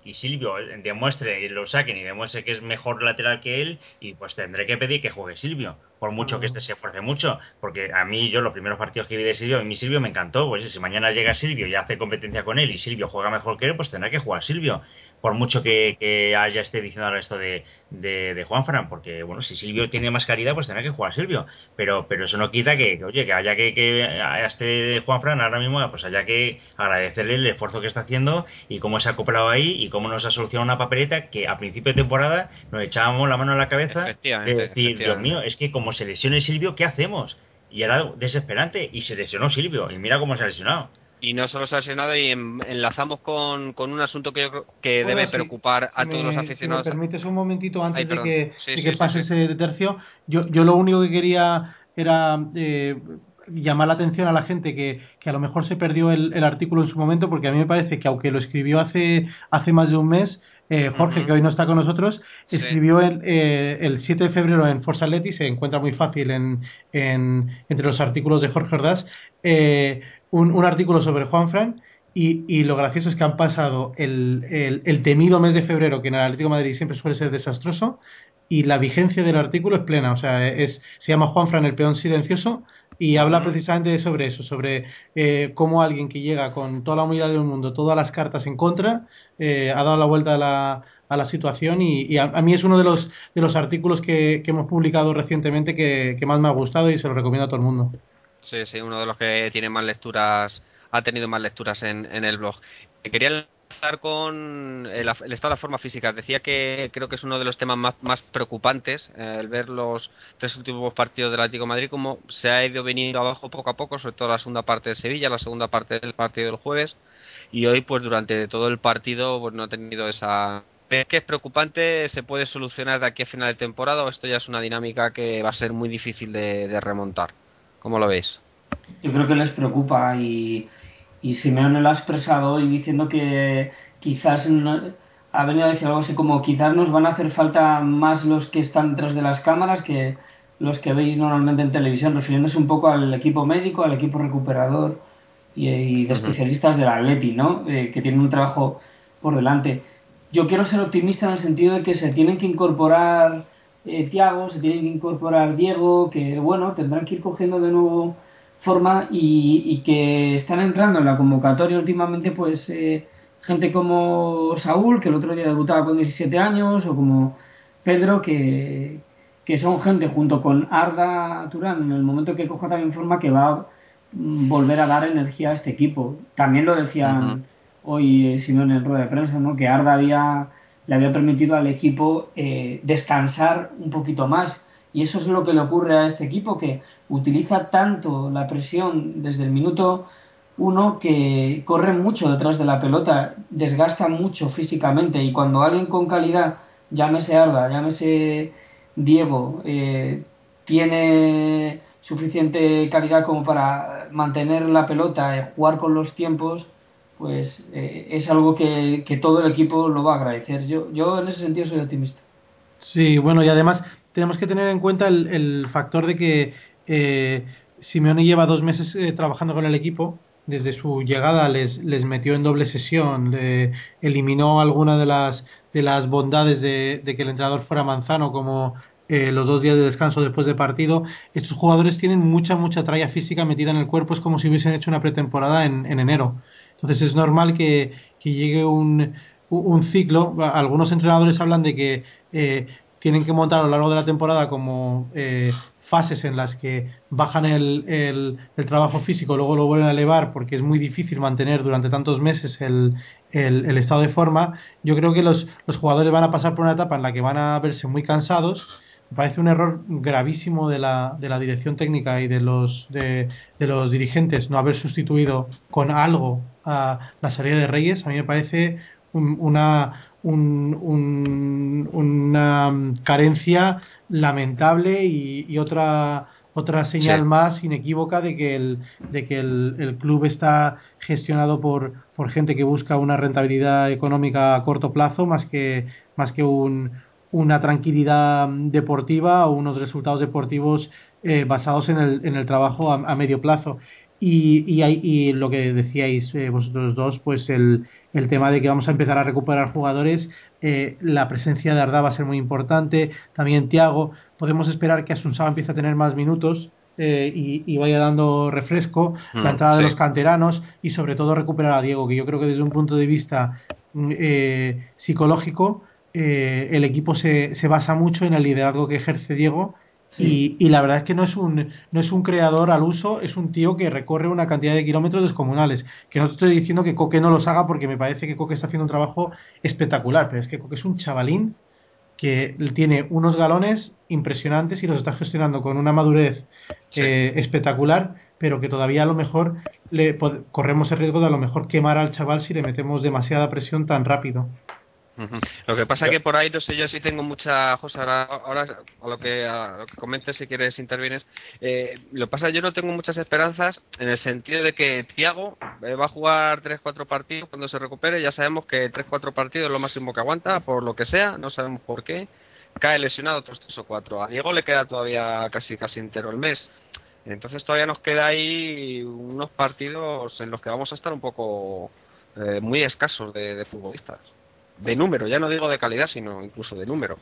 y Silvio demuestre y lo saquen y demuestre que es mejor lateral que él y pues tendré que pedir que juegue Silvio por mucho que este se esfuerce mucho, porque a mí yo los primeros partidos que vi de Silvio, a mí Silvio me encantó, pues si mañana llega Silvio y hace competencia con él y Silvio juega mejor que él, pues tendrá que jugar Silvio, por mucho que, haya esté diciendo ahora esto de, de, de Juanfran, porque bueno, si Silvio tiene más calidad, pues tendrá que jugar Silvio, pero, pero eso no quita que, oye, que haya que, que a este Juanfran ahora mismo, pues haya que agradecerle el esfuerzo que está haciendo y cómo se ha acoplado ahí y cómo nos ha solucionado una papeleta que a principio de temporada nos echábamos la mano en la cabeza de decir, Dios mío, es que como se lesione Silvio, ¿qué hacemos? Y era desesperante y se lesionó Silvio y mira cómo se ha lesionado. Y no solo se ha lesionado y enlazamos con, con un asunto que yo creo que debe preocupar a todos los aficionados. Si me permites un momentito antes de que, que pase ese tercio, yo, yo lo único que quería era eh, llamar la atención a la gente que, que a lo mejor se perdió el, el, artículo en su momento, porque a mí me parece que aunque lo escribió hace, hace más de un mes, eh, Jorge, que hoy no está con nosotros, escribió el, eh, el 7 de febrero en Forza Atleti, se encuentra muy fácil en, en, entre los artículos de Jorge Ordaz, eh, un, un, artículo sobre Juan Fran. Y, y, lo gracioso es que han pasado el, el, el, temido mes de febrero, que en el Atlético de Madrid siempre suele ser desastroso, y la vigencia del artículo es plena. O sea, es, se llama Juan Fran el peón silencioso y habla precisamente sobre eso, sobre eh, cómo alguien que llega con toda la humildad del mundo, todas las cartas en contra, eh, ha dado la vuelta a la, a la situación y, y a, a, mí es uno de los, de los artículos que, hemos publicado recientemente que, más me ha gustado y se lo recomiendo a todo el mundo. Sí, sí, uno de los que tiene más lecturas, ha tenido más lecturas en, en el blog. Quería con el, el, estado de la forma física. Decía que creo que es uno de los temas más, más preocupantes eh, el ver los tres últimos partidos del Atlético de Madrid, como se ha ido veniendo abajo poco a poco, sobre todo la segunda parte de Sevilla, la segunda parte del partido del jueves, y hoy, pues durante todo el partido, pues no ha tenido esa. ¿Ves que es preocupante? ¿Se puede solucionar de aquí a final de temporada o esto ya es una dinámica que va a ser muy difícil de, de remontar? ¿Cómo lo veis? Yo creo que les preocupa y y Simeone lo ha expresado hoy diciendo que quizás no, ha venido a decir algo así como quizás nos van a hacer falta más los que están detrás de las cámaras que los que veis normalmente en televisión, refiriéndose un poco al equipo médico, al equipo recuperador y, y de especialistas del Atleti, ¿no? Eh, que tienen un trabajo por delante. Yo quiero ser optimista en el sentido de que se tienen que incorporar eh, Tiago, se tienen que incorporar Diego, que bueno, tendrán que ir cogiendo de nuevo forma y, y, que están entrando en la convocatoria últimamente pues eh, gente como Saúl que el otro día debutaba con 17 años o como Pedro que, que son gente junto con Arda Turán en el momento que coja también forma que va a volver a dar energía a este equipo también lo decían uh -huh. hoy eh, Simón en rueda de prensa ¿no? que Arda había le había permitido al equipo eh, descansar un poquito más y eso es lo que le ocurre a este equipo, que utiliza tanto la presión desde el minuto uno que corre mucho detrás de la pelota, desgasta mucho físicamente y cuando alguien con calidad, llámese Arda, llámese Diego, eh, tiene suficiente calidad como para mantener la pelota, y jugar con los tiempos, pues eh, es algo que, que, todo el equipo lo va a agradecer. Yo, yo en ese sentido soy optimista. Sí, bueno, y además tenemos que tener en cuenta el, el factor de que eh, Simeone lleva dos meses eh, trabajando con el equipo. Desde su llegada les, les metió en doble sesión, le eliminó alguna de las, de las bondades de, que el entrenador fuera Manzano, como eh, los dos días de descanso después de partido. Estos jugadores tienen mucha, mucha tralla física metida en el cuerpo, es como si hubiesen hecho una pretemporada en, en enero. Entonces es normal que, que llegue un, un ciclo. Algunos entrenadores hablan de que eh, tienen que montar a lo largo de la temporada como eh, fases en las que bajan el, el, trabajo físico, luego lo vuelven a elevar porque es muy difícil mantener durante tantos meses el, el, el estado de forma. Yo creo que los, los jugadores van a pasar por una etapa en la que van a verse muy cansados. Me parece un error gravísimo de la, de la dirección técnica y de los, de, de los dirigentes no haber sustituido con algo a la salida de Reyes. A mí me parece un, una, un, un, una carencia lamentable y, y otra otra señal sí. más inequívoca de que el de que el, el, club está gestionado por por gente que busca una rentabilidad económica a corto plazo más que más que un, una tranquilidad deportiva o unos resultados deportivos eh, basados en el, en el trabajo a, a medio plazo Y, y, y lo que decíais eh, vosotros dos, pues el, el tema de que vamos a empezar a recuperar jugadores, eh, la presencia de Arda va a ser muy importante, también Tiago, podemos esperar que Asunsaba empiece a tener más minutos eh, y, vaya dando refresco, la mm, entrada de los canteranos y sobre todo recuperar a Diego, que yo creo que desde un punto de vista mm, eh, psicológico el equipo se, se basa mucho en el liderazgo que ejerce Diego y, y, la verdad es que no es, un, no es un creador al uso, es un tío que recorre una cantidad de kilómetros descomunales. Que no te estoy diciendo que Coque no los haga porque me parece que Coque está haciendo un trabajo espectacular, pero es que Coque es un chavalín que tiene unos galones impresionantes y los está gestionando con una madurez eh, espectacular, pero que todavía a lo mejor le corremos el riesgo de a lo mejor quemar al chaval si le metemos demasiada presión tan rápido. Lo que pasa es que por ahí, no sé, yo sí tengo mucha cosa. Ahora, a, lo que, a que comentes, si quieres, intervienes. Eh, lo que pasa es que yo no tengo muchas esperanzas en el sentido de que Tiago eh, va a jugar 3-4 partidos cuando se recupere. Ya sabemos que 3-4 partidos es lo máximo que aguanta, por lo que sea, no sabemos por qué. Cae lesionado otros 3 o 4. A Diego le queda todavía casi casi entero el mes. Entonces todavía nos queda ahí unos partidos en los que vamos a estar un poco eh, muy escasos de futbolistas de número, ya no digo de calidad, sino incluso de número.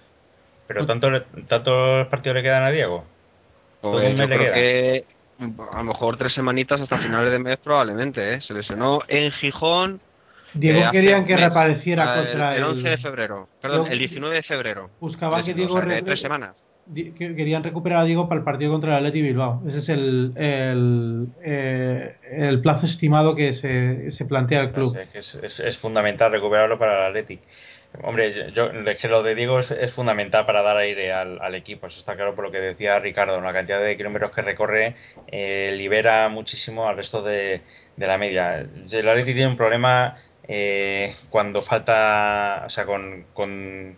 ¿Pero tanto, tantos partidos le quedan a Diego? Pues yo creo que a lo mejor tres semanitas hasta finales de mes probablemente, ¿eh? Se lesionó en Gijón. Diego eh, querían que reapareciera contra el, el 11 de febrero, perdón, el 19 de febrero. Buscaba que Diego... tres semanas querían recuperar a Diego para el partido contra el Atleti Bilbao. Ese es el, el, eh, el plazo estimado que se, se plantea el club. es, es, fundamental recuperarlo para el Atleti. Hombre, yo, que lo de Diego es, fundamental para dar aire al, al, equipo, eso está claro por lo que decía Ricardo, la cantidad de kilómetros que recorre eh, libera muchísimo al resto de, de la media. El Atleti tiene un problema eh, cuando falta, o sea, con, con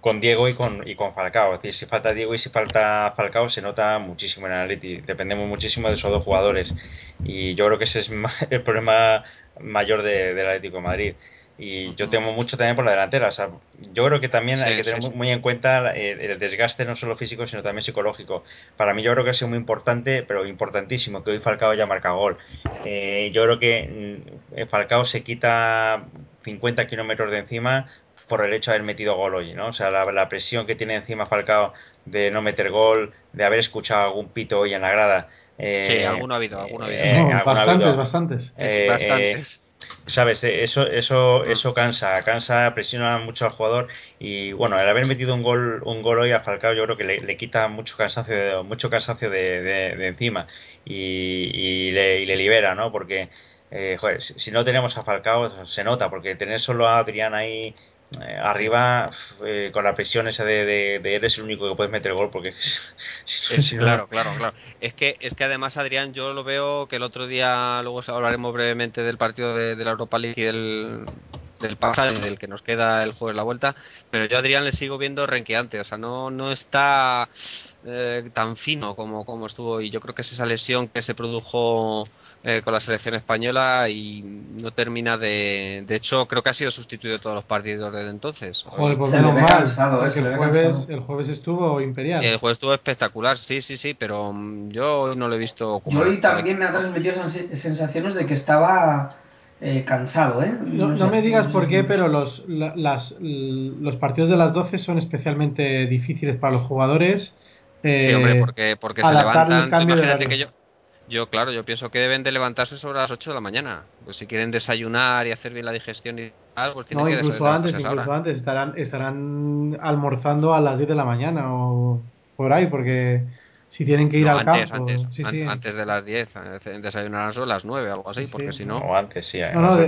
con Diego y con, y con Falcao. Es decir, si falta Diego y si falta Falcao se nota muchísimo en el Atleti. Dependemos muchísimo de esos dos jugadores. Y yo creo que ese es el problema mayor de, del Atlético de Madrid. Y yo temo mucho también por la delantera. O sea, yo creo que también hay que tener muy en cuenta el, desgaste no solo físico, sino también psicológico. Para mí yo creo que ha sido muy importante, pero importantísimo, que hoy Falcao ya marca gol. Eh, yo creo que mm, Falcao se quita 50 kilómetros de encima por el hecho de haber metido gol hoy, ¿no? O sea, la, presión que tiene encima Falcao de no meter gol, de haber escuchado algún pito hoy en la grada. Eh, sí, alguno ha habido, alguno ha habido. Eh, bastantes, bastantes. Eh, bastantes. sabes eso eso eso cansa cansa presiona mucho al jugador y bueno el haber metido un gol un gol hoy a Falcao yo creo que le, quita mucho cansancio mucho cansancio de, de, encima y, y, le, y le libera no porque joder, si no tenemos a Falcao se nota porque tener solo a Adrián ahí eh, arriba eh, con la presión esa de, de, eres el único que puedes meter gol porque claro claro claro. Es que es que además Adrián yo lo veo que el otro día luego hablaremos brevemente del partido de, la Europa League y del del pasado del que nos queda el juego de la vuelta pero yo a Adrián le sigo viendo renqueante o sea no no está eh, tan fino como como estuvo y yo creo que es esa lesión que se produjo eh, con la selección española y no termina de. De hecho, creo que ha sido sustituido todos los partidos desde entonces. Joder, pues menos mal. el, jueves, el jueves estuvo imperial. El jueves estuvo espectacular, sí, sí, sí, pero mm, yo no lo he visto. Como yo hoy también me ha transmitido sensaciones de que estaba. Eh, cansado, ¿eh? No, me digas por qué, pero los, las, los partidos de las 12 son especialmente difíciles para los jugadores. sí, hombre, porque, porque se levantan. Imagínate que yo, yo, claro, yo pienso que deben de levantarse sobre las 8 de la mañana. Pues si quieren desayunar y hacer bien la digestión y algo, pues tienen no, incluso antes, incluso antes estarán, estarán almorzando a las 10 de la mañana o por ahí, porque si tienen que ir al antes, campo. Antes, sí, sí. antes de las 10, eh, desayunarán a las 9 o algo así, porque si no. O antes, sí. No, no,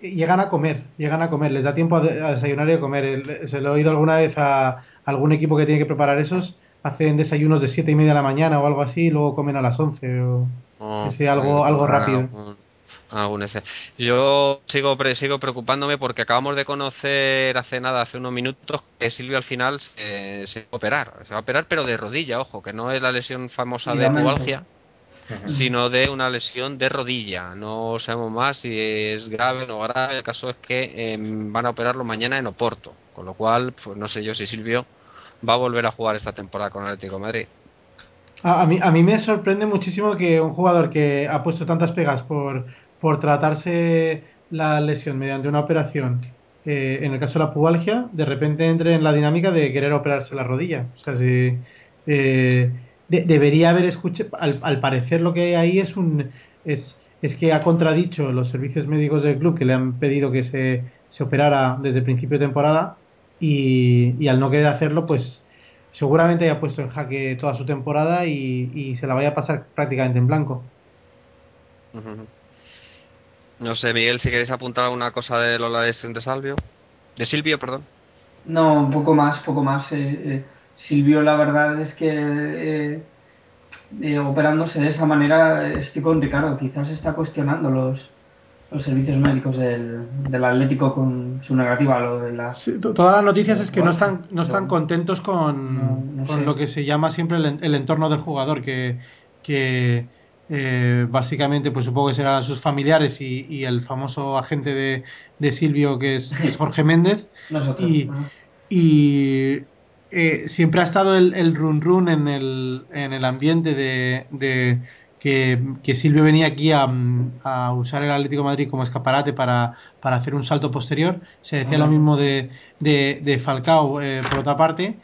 llegan a comer, llegan a comer, les da tiempo a, desayunar y a comer. Se lo he oído alguna vez a algún equipo que tiene que preparar esos hacen desayunos de siete y media de la mañana o algo así y luego comen a las 11 o oh, algo, algo rápido. Yo sigo, sigo preocupándome porque acabamos de conocer hace nada, hace unos minutos, que Silvio al final se, va a operar. Se va a operar, pero de rodilla, ojo, que no es la lesión famosa de pubalgia, sino de una lesión de rodilla. No sabemos más si es grave o no grave. El caso es que em, van a operarlo mañana en Oporto. Con lo cual, pues no sé yo si Silvio va a volver a jugar esta temporada con Atlético Madrid. A, mí, a mí me sorprende muchísimo que un jugador que ha puesto tantas pegas por, por tratarse la lesión mediante una operación, eh, en el caso de la pubalgia, de repente entre en la dinámica de querer operarse la rodilla. O sea, eh, debería haber escuchado, al, parecer lo que hay ahí es un... Es, es que ha contradicho los servicios médicos del club que le han pedido que se, se operara desde el principio de temporada y, y al no querer hacerlo, pues seguramente haya puesto en jaque toda su temporada y, se la vaya a pasar prácticamente en blanco. No sé, Miguel, si queréis apuntar alguna cosa de Lola de Salvio. De Silvio, perdón. No, un poco más, poco más. Eh, eh, Silvio, la verdad es que eh, operándose de esa manera, estoy con Ricardo. Quizás está cuestionando los, los servicios médicos del, del Atlético con su negativa lo de las todas las noticias es que no están no están contentos con, con lo que se llama siempre el, entorno del jugador que, que eh, básicamente pues supongo que serán sus familiares y, y el famoso agente de, de Silvio que es, Jorge Méndez. Y, y eh, siempre ha estado el, el run run en el, en el ambiente de, de que, Silvio venía aquí a, usar el Atlético Madrid como escaparate para, para hacer un salto posterior. Se decía lo mismo de, de, Falcao eh, por otra parte.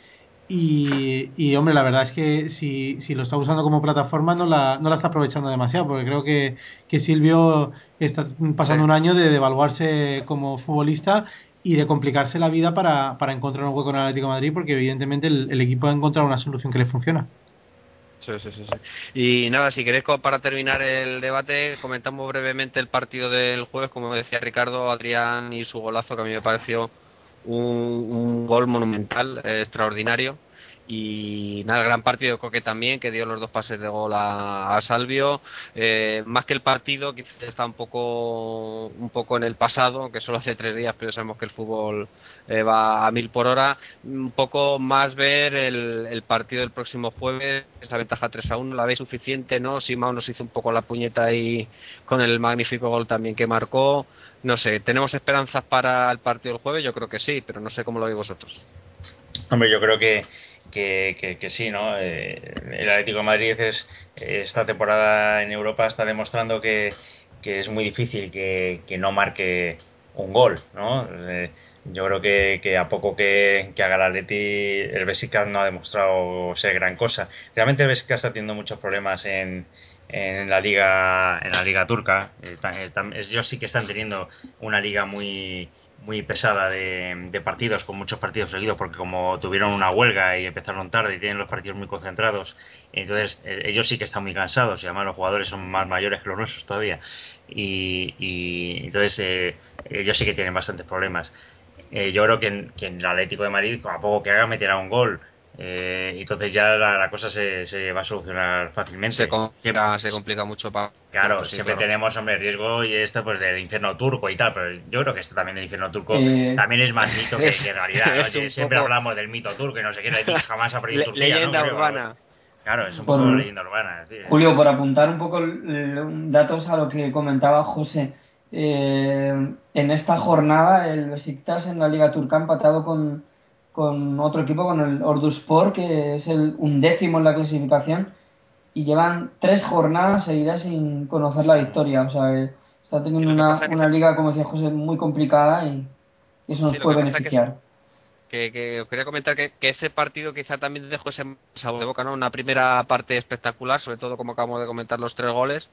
Y, y, hombre, la verdad es que si, si lo está usando como plataforma no la, no la está aprovechando demasiado, porque creo que, que Silvio está pasando un año de devaluarse como futbolista y de complicarse la vida para, para encontrar un hueco en el Atlético Madrid, porque evidentemente el, el equipo ha encontrado una solución que le funciona. Sí, sí, sí, Y nada, si queréis para terminar el debate, comentamos brevemente el partido del jueves, como decía Ricardo, Adrián y su golazo, que a mí me pareció un, un gol monumental, eh, extraordinario y nada, gran partido de Coque también, que dio los dos pases de gol a, Salvio. Eh, más que el partido, quizás está un poco, un poco en el pasado, que solo hace tres días, pero sabemos que el fútbol eh, va a mil por hora. Un poco más ver el, partido del próximo jueves, esa ventaja 3 a 1, ¿la veis suficiente? ¿No? Simao nos hizo un poco la puñeta ahí con el magnífico gol también que marcó. No sé, ¿tenemos esperanzas para el partido del jueves? Yo creo que sí, pero no sé cómo lo veis vosotros. Hombre, yo creo que que, que, sí, ¿no? Eh, el Atlético de Madrid es, esta temporada en Europa está demostrando que, que es muy difícil que, que no marque un gol, ¿no? Eh, yo creo que, que, a poco que, haga el Atleti, el Besiktas no ha demostrado ser gran cosa. Realmente el Besiktas está teniendo muchos problemas en, en la liga en la liga turca. Eh, ellos sí que están teniendo una liga muy muy pesada de, partidos, con muchos partidos seguidos, porque como tuvieron una huelga y empezaron tarde y tienen los partidos muy concentrados, entonces eh, ellos sí que están muy cansados y además los jugadores son más mayores que los nuestros todavía. Y, y entonces eh, ellos sí que tienen bastantes problemas. Eh, yo creo que en, que en el Atlético de Madrid, a poco que haga, meterá un gol eh, entonces ya la, cosa se, se, va a solucionar fácilmente. Se complica, se complica mucho para... Claro, siempre tenemos, hombre, riesgo y esto pues del infierno turco y tal, pero yo creo que esto también del infierno turco eh, también es más mito que, realidad. Siempre hablamos del mito turco y no sé qué, jamás ha perdido Turquía. Leyenda urbana. Claro, es un poco leyenda urbana. Julio, por apuntar un poco datos a lo que comentaba José, eh, en esta jornada el Besiktas en la Liga Turca ha empatado con con otro equipo, con el Orduspor, que es el undécimo en la clasificación, y llevan tres jornadas seguidas sin conocer la victoria. O sea, está teniendo una, una liga, como decía José, muy complicada y eso nos puede beneficiar. Que, que, os quería comentar que, que, ese partido quizá también dejó ese sabor de boca, ¿no? Una primera parte espectacular, sobre todo como acabamos de comentar los tres goles,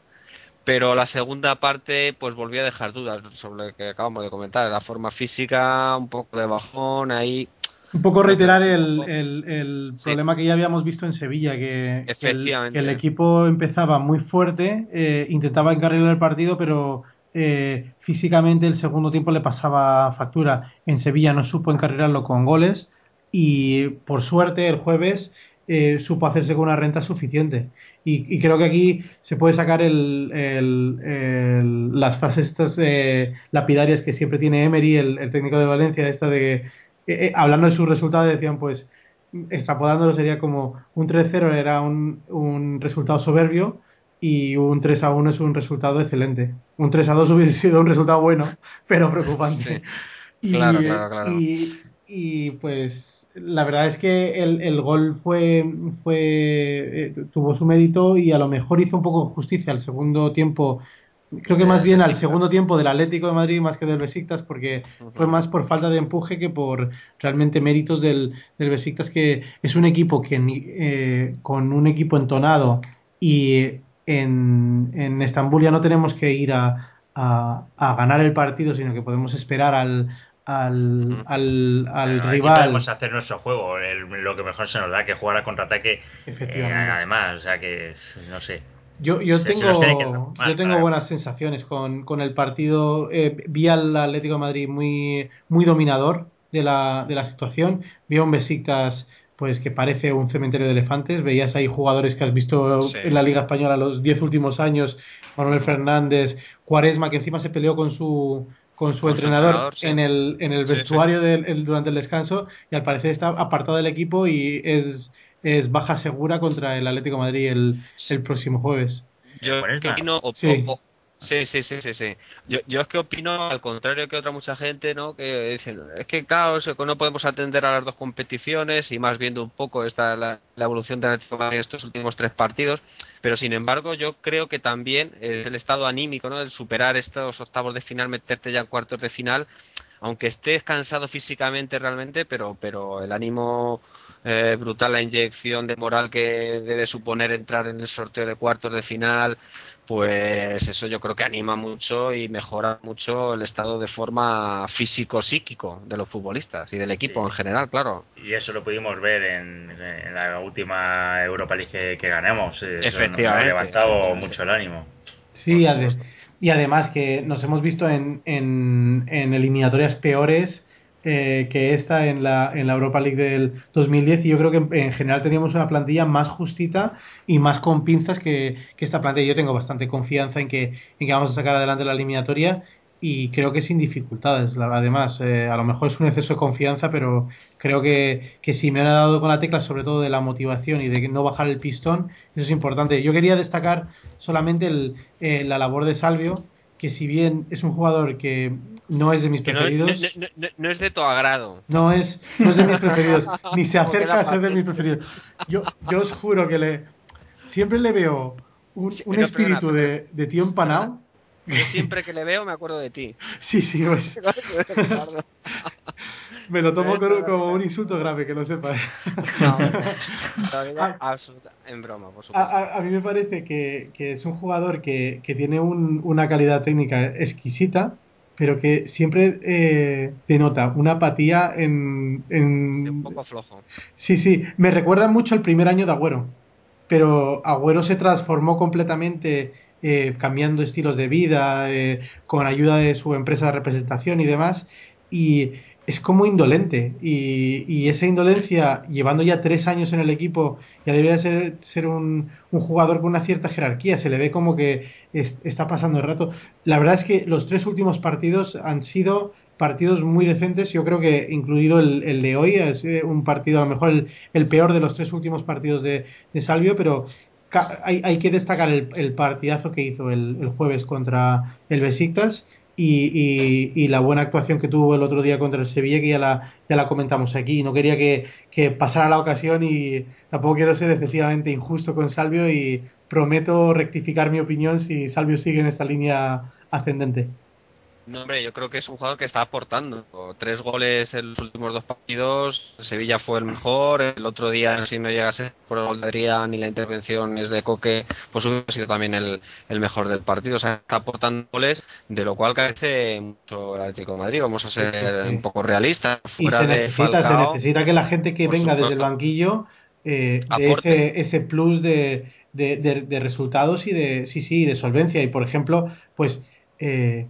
pero la segunda parte pues volvió a dejar dudas sobre lo que acabamos de comentar, la forma física, un poco de bajón, ahí un poco reiterar el, el, problema que ya habíamos visto en Sevilla, que, el, equipo empezaba muy fuerte, eh, intentaba encarrilar el partido, pero eh, físicamente el segundo tiempo le pasaba factura. En Sevilla no supo encarrilarlo con goles y por suerte el jueves eh, supo hacerse con una renta suficiente. Y, creo que aquí se puede sacar el, las frases estas lapidarias que siempre tiene Emery, el, técnico de Valencia, esta de eh, eh, hablando de sus resultados, decían pues, extrapolándolo sería como un 3-0 era un, un resultado soberbio y un 3 1 es un resultado excelente. Un 3 2 hubiese sido un resultado bueno, pero preocupante. Y, claro, claro, claro. Y, y, pues la verdad es que el, el gol fue, fue eh, tuvo su mérito y a lo mejor hizo un poco justicia al segundo tiempo. Creo que más bien al segundo tiempo del Atlético de Madrid más que del Besiktas porque fue más por falta de empuje que por realmente méritos del, del Besiktas que es un equipo que eh, con un equipo entonado y en, en Estambul ya no tenemos que ir a, a, a ganar el partido sino que podemos esperar al, al, al, al rival. Podemos hacer nuestro juego, lo que mejor se nos da, que jugar a contraataque. Eh, además, o sea que, no sé. Yo, yo tengo, yo tengo buenas sensaciones con, con el partido. Eh, vi al Atlético de Madrid muy, muy dominador de la, de la situación. Vi a un Besiktas pues que parece un cementerio de elefantes. Veías ahí jugadores que has visto en la Liga Española los 10 últimos años. Manuel Fernández, Cuaresma, que encima se peleó con su con su entrenador, en el, en el vestuario Del, durante el descanso y al parecer está apartado del equipo y es, es baja segura contra el Atlético Madrid el, el próximo jueves. Yo no, Sí, sí, sí, sí, sí. Yo, yo es que opino al contrario que otra mucha gente, ¿no? Que dicen, es que claro, no podemos atender a las dos competiciones y más viendo un poco esta la, evolución de la en estos últimos tres partidos, pero sin embargo yo creo que también el estado anímico, ¿no? El superar estos octavos de final, meterte ya en cuartos de final, aunque estés cansado físicamente realmente, pero pero el ánimo eh, brutal, la inyección de moral que debe suponer entrar en el sorteo de cuartos de final, pues eso yo creo que anima mucho y mejora mucho el estado de forma físico-psíquico de los futbolistas y del equipo en general, claro. Y eso lo pudimos ver en, la última Europa League que, ganamos. Efectivamente. ha levantado mucho el ánimo. Sí, y además que nos hemos visto en, en, en eliminatorias peores eh, que esta en la, en la Europa League del 2010 y yo creo que en, general teníamos una plantilla más justita y más con pinzas que, que, esta plantilla. Yo tengo bastante confianza en que, en que vamos a sacar adelante la eliminatoria y creo que sin dificultades. Además, eh, a lo mejor es un exceso de confianza, pero creo que, que si me han dado con la tecla, sobre todo de la motivación y de no bajar el pistón, eso es importante. Yo quería destacar solamente el, eh, la labor de Salvio, que si bien es un jugador que no es de mis preferidos. No, es de tu agrado. No es, no es de mis preferidos. ni se acerca a ser de mis preferidos. Yo, yo os juro que le siempre le veo un, un espíritu de, de tío empanado. Yo siempre que le veo me acuerdo de ti. Sí, sí, pues. me lo tomo como, un insulto grave, que lo sepas. No, ah. en broma, por supuesto. A, a, mí me parece que, que es un jugador que, que tiene un, una calidad técnica exquisita, pero que siempre eh, denota una apatía en, en... un poco flojo. Sí, sí, me recuerda mucho al primer año de Agüero, pero Agüero se transformó completamente eh, cambiando estilos de vida, eh, con ayuda de su empresa de representación y demás, y es como indolente y, y, esa indolencia, llevando ya tres años en el equipo, ya debería ser, ser un, un jugador con una cierta jerarquía. Se le ve como que está pasando el rato. La verdad es que los tres últimos partidos han sido partidos muy decentes. Yo creo que incluido el, el de hoy, es eh, un partido a lo mejor el, el peor de los tres últimos partidos de, de Salvio, pero hay, hay que destacar el, el partidazo que hizo el, el jueves contra el Besiktas y, y, la buena actuación que tuvo el otro día contra el Sevilla, que ya la, ya la comentamos aquí. No quería que, que pasara la ocasión y tampoco quiero ser excesivamente injusto con Salvio y prometo rectificar mi opinión si Salvio sigue en esta línea ascendente. No, hombre, yo creo que es un jugador que está aportando. Tres goles en los últimos dos partidos. Sevilla fue el mejor. El otro día, si no llegase por el gol de Adrián y la intervención es de Coque, pues hubiera sido también el, el mejor del partido. O sea, está aportando goles, de lo cual carece mucho el Atlético de Madrid. Vamos a ser un poco realistas. y se necesita, se necesita que la gente que venga desde el banquillo eh, ese, ese plus de, de, de, resultados y de, sí, sí, de solvencia. Y por ejemplo, pues. Eh,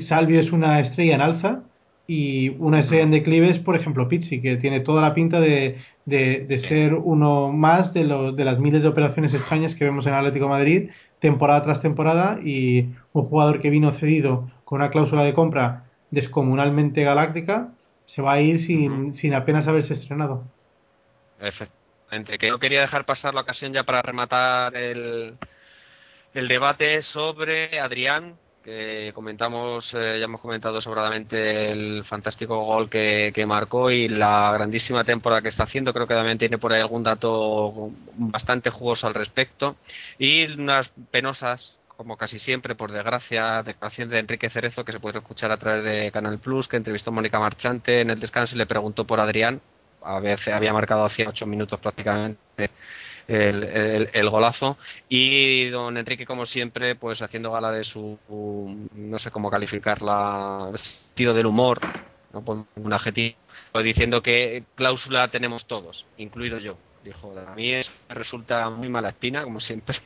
Salvio es una estrella en alza y una estrella en declive es, por ejemplo, Pizzi, que tiene toda la pinta de, de, ser uno más de, los de las miles de operaciones extrañas que vemos en Atlético Madrid temporada tras temporada y un jugador que vino cedido con una cláusula de compra descomunalmente galáctica se va a ir sin, sin apenas haberse estrenado. Efectivamente, que no quería dejar pasar la ocasión ya para rematar el, el debate sobre Adrián que comentamos, eh, ya hemos comentado sobradamente el fantástico gol que, que, marcó y la grandísima temporada que está haciendo. Creo que también tiene por ahí algún dato bastante jugoso al respecto. Y unas penosas, como casi siempre, por desgracia, declaración de Enrique Cerezo, que se puede escuchar a través de Canal Plus, que entrevistó a Mónica Marchante en el descanso y le preguntó por Adrián. A veces había marcado hacía ocho minutos prácticamente el, el, golazo. Y don Enrique, como siempre, pues haciendo gala de su, no sé cómo calificarla, sentido del humor, ¿no? un adjetivo, pues diciendo que cláusula tenemos todos, incluido yo. Dijo, a mí resulta muy mala espina, como siempre,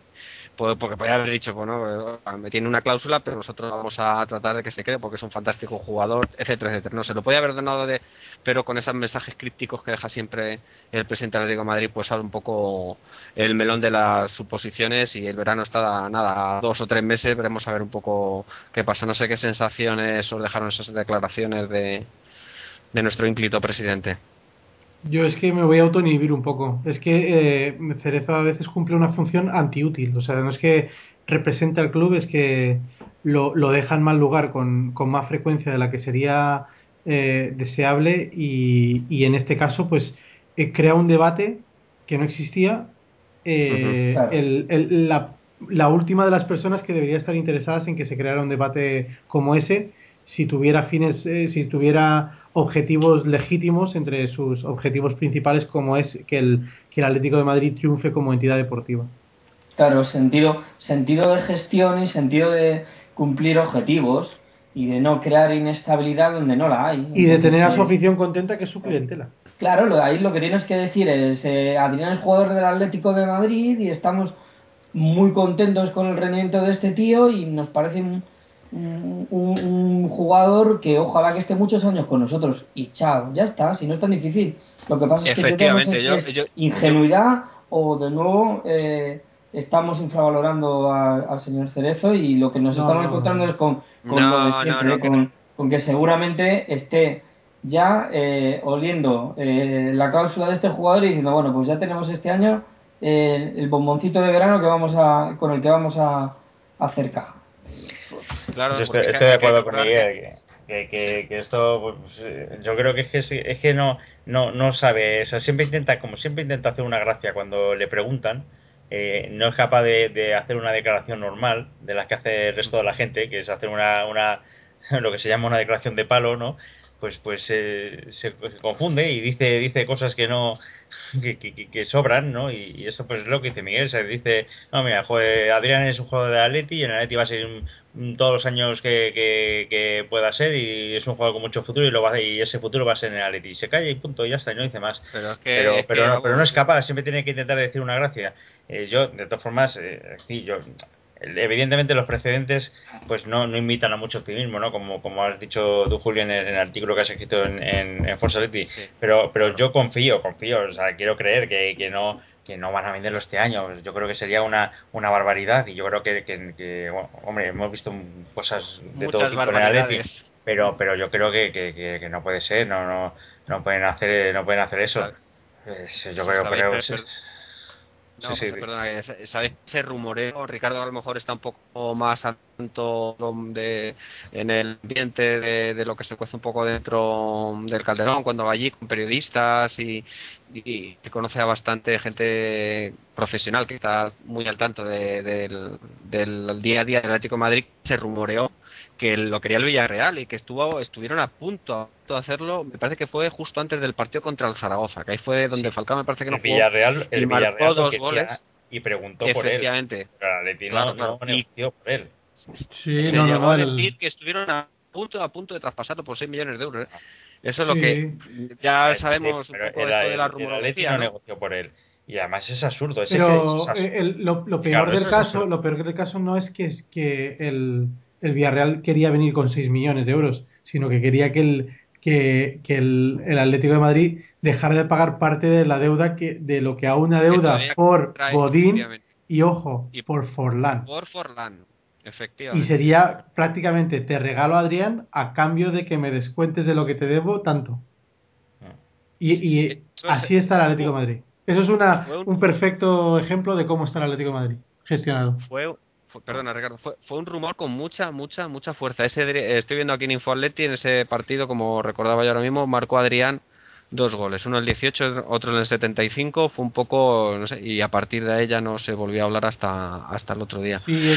porque podría haber dicho, bueno, eh, me tiene una cláusula, pero nosotros vamos a tratar de que se quede porque es un fantástico jugador, etcétera, etcétera. No se lo podía haber donado de, pero con esos mensajes crípticos que deja siempre el presidente del Atlético Madrid, pues abre un poco el melón de las suposiciones y el verano está nada, dos o tres meses, veremos a ver un poco qué pasa. No sé qué sensaciones os dejaron esas declaraciones de, de nuestro ínclito presidente. Yo es que me voy a autoinhibir un poco. Es que eh, Cerezo a veces cumple una función antiútil. O sea, no es que represente al club, es que lo, lo deja en mal lugar con, con, más frecuencia de la que sería eh, deseable y, y, en este caso, pues, eh, crea un debate que no existía. Eh, el, el, la, la última de las personas que debería estar interesadas en que se creara un debate como ese, si tuviera fines, eh, si tuviera objetivos legítimos entre sus objetivos principales como es que el, que el Atlético de Madrid triunfe como entidad deportiva. Claro, sentido, sentido de gestión y sentido de cumplir objetivos y de no crear inestabilidad donde no la hay. Y de tener a su afición contenta que es su clientela. Claro, lo, ahí lo que tienes que decir es, eh, Adrián es jugador del Atlético de Madrid y estamos muy contentos con el rendimiento de este tío y nos parece un, un, un, jugador que ojalá que esté muchos años con nosotros y chao, ya está, si no es tan difícil. Lo que pasa es que es, ingenuidad o de nuevo eh, estamos infravalorando al señor Cerezo y lo que nos estamos encontrando es con, con lo de siempre, con, con, que seguramente esté ya eh, oliendo eh, la cláusula de este jugador y diciendo, bueno, pues ya tenemos este año el bomboncito de verano que vamos a, con el que vamos a, a hacer caja. Claro, yo estoy, de acuerdo con Miguel. Que, que, que, esto, pues, yo creo que es que, es que no, no, no sabe, o sea, siempre intenta, como siempre intenta hacer una gracia cuando le preguntan, eh, no es capaz de, de, hacer una declaración normal de las que hace el resto de la gente, que es hacer una, una lo que se llama una declaración de palo, ¿no? Pues, pues eh, se, se, confunde y dice, dice cosas que no, que, que, que, sobran, ¿no? Y, eso pues es lo que dice Miguel, se dice, no, mira, joder, Adrián es un juego de Atleti y en Atleti va a ser todos los años que, que, pueda ser y es un juego con mucho futuro y lo va y ese futuro va a ser en Atleti. Se calla y punto, y ya está, y no dice más. Pero, pero, pero, no, pero no es capaz, siempre tiene que intentar decir una gracia. Eh, yo, de todas formas, eh, sí, yo evidentemente los precedentes pues no, no invitan a mucho optimismo no como como has dicho tú Julio en el, artículo que has escrito en, en, en Forza Leti. pero pero yo confío confío o sea quiero creer que, que no que no van a venderlo este año. Yo creo que sería una una barbaridad y yo creo que, que, hombre hemos visto cosas de todo tipo en el pero pero yo creo que, que, que, no puede ser no no no pueden hacer no pueden hacer eso. Yo creo, creo no, sí, sí, perdona, sabes ese rumoreo, Ricardo a lo mejor está un poco más tanto de, en el ambiente de, de, lo que se cuece un poco dentro del Calderón, cuando va allí con periodistas y, y, y conoce a bastante gente profesional que está muy al tanto de, del, del día a día del Atlético de Madrid, se rumoreó que lo quería el Villarreal y que estuvo estuvieron a punto de hacerlo me parece que fue justo antes del partido contra el Zaragoza que ahí fue donde Falcao me parece que no el Villarreal, el y Villarreal marcó dos goles. y preguntó por él. Pero claro, no, claro. no por él. Sí, se no, llegó no, a el... decir que estuvieron a punto a punto de traspasarlo por 6 millones de euros ¿eh? eso es lo que ya sabemos sí, un poco el, esto de la el, rumorología no, ¿no? negoció por él. Y además es absurdo es pero que es el, lo, lo, peor del caso lo peor del caso no es que es que el el Villarreal quería venir con 6 millones de euros, sino que quería que el, que, que el, el, Atlético de Madrid dejara de pagar parte de la deuda que de lo que aún una deuda por Godín y ojo, y por Forlán. Por Forlán, efectivamente. Y sería prácticamente te regalo a Adrián a cambio de que me descuentes de lo que te debo tanto. Y, y así está el Atlético de Madrid. Eso es una, un perfecto ejemplo de cómo está el Atlético de Madrid gestionado. Fue perdona Ricardo, fue, fue, un rumor con mucha, mucha, mucha fuerza. Ese, estoy viendo aquí en Infoatleti, en ese partido, como recordaba yo ahora mismo, marcó Adrián dos goles, uno en el 18, otro en el 75, fue un poco, no sé, y a partir de ahí ya no se volvió a hablar hasta, hasta el otro día. Sí,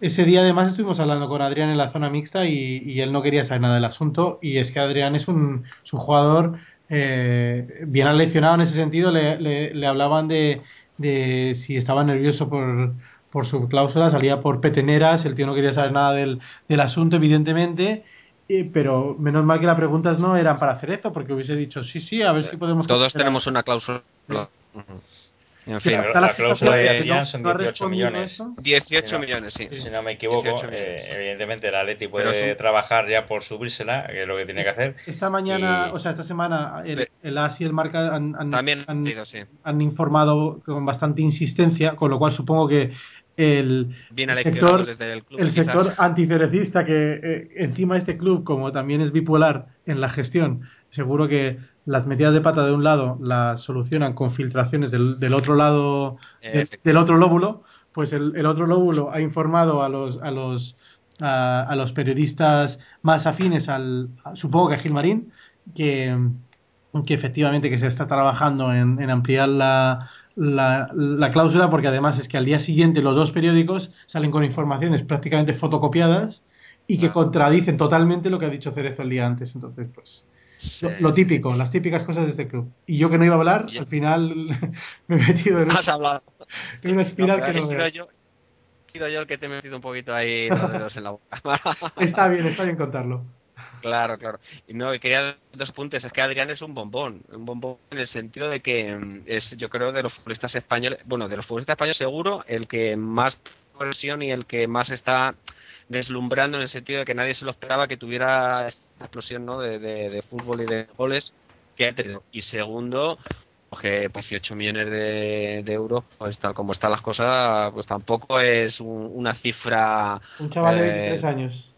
ese día además estuvimos hablando con Adrián en la zona mixta y, él no quería saber nada del asunto y es que Adrián es un, es jugador eh, bien aleccionado en ese sentido, le, hablaban de si estaba nervioso por, por su cláusula, salía por peteneras, el tío no quería saber nada del, del asunto, evidentemente, pero menos mal que las preguntas no eran para hacer esto, porque hubiese dicho, sí, sí, a ver si podemos... Todos tenemos una cláusula. En fin, la, la cláusula de ella son 18 millones. 18 millones, sí. Si no me equivoco, eh, evidentemente la Leti puede trabajar ya por subírsela, que es lo que tiene que hacer. Esta mañana, o sea, esta semana, el, el AS y el Marca han, han, También han, sí. han, informado con bastante insistencia, con lo cual supongo que el, Bien sector, desde el, club, el sector anticerecista que eh, encima este club, como también es bipolar en la gestión, seguro que las metidas de pata de un lado las solucionan con filtraciones del, del otro lado del, del, otro lóbulo pues el, el, otro lóbulo ha informado a los a los a, a los periodistas más afines al a, supongo que a Gilmarín que que efectivamente que se está trabajando en, en ampliar la, la, la, cláusula porque además es que al día siguiente los dos periódicos salen con informaciones prácticamente fotocopiadas y que ah. contradicen totalmente lo que ha dicho Cerezo el día antes entonces pues Sí, lo, típico, sí. las típicas cosas de este club. Y yo que no iba a hablar, al final me he metido en, Has hablado. en una espiral no, que no sido yo, he sido yo el que te he metido un poquito ahí los dedos en la boca. está bien, está bien contarlo. Claro, claro. Y no, quería dos puntos. Es que Adrián es un bombón. Un bombón en el sentido de que es, yo creo, de los futbolistas españoles, bueno, de los futbolistas españoles seguro, el que más presión y el que más está deslumbrando en el sentido de que nadie se lo esperaba que tuviera explosión ¿no? de, de, de, fútbol y de goles que ha tenido. Y segundo, que 18 millones de, de, euros, pues tal como están las cosas, pues tampoco es un, una cifra. Un chaval eh, de 23 años.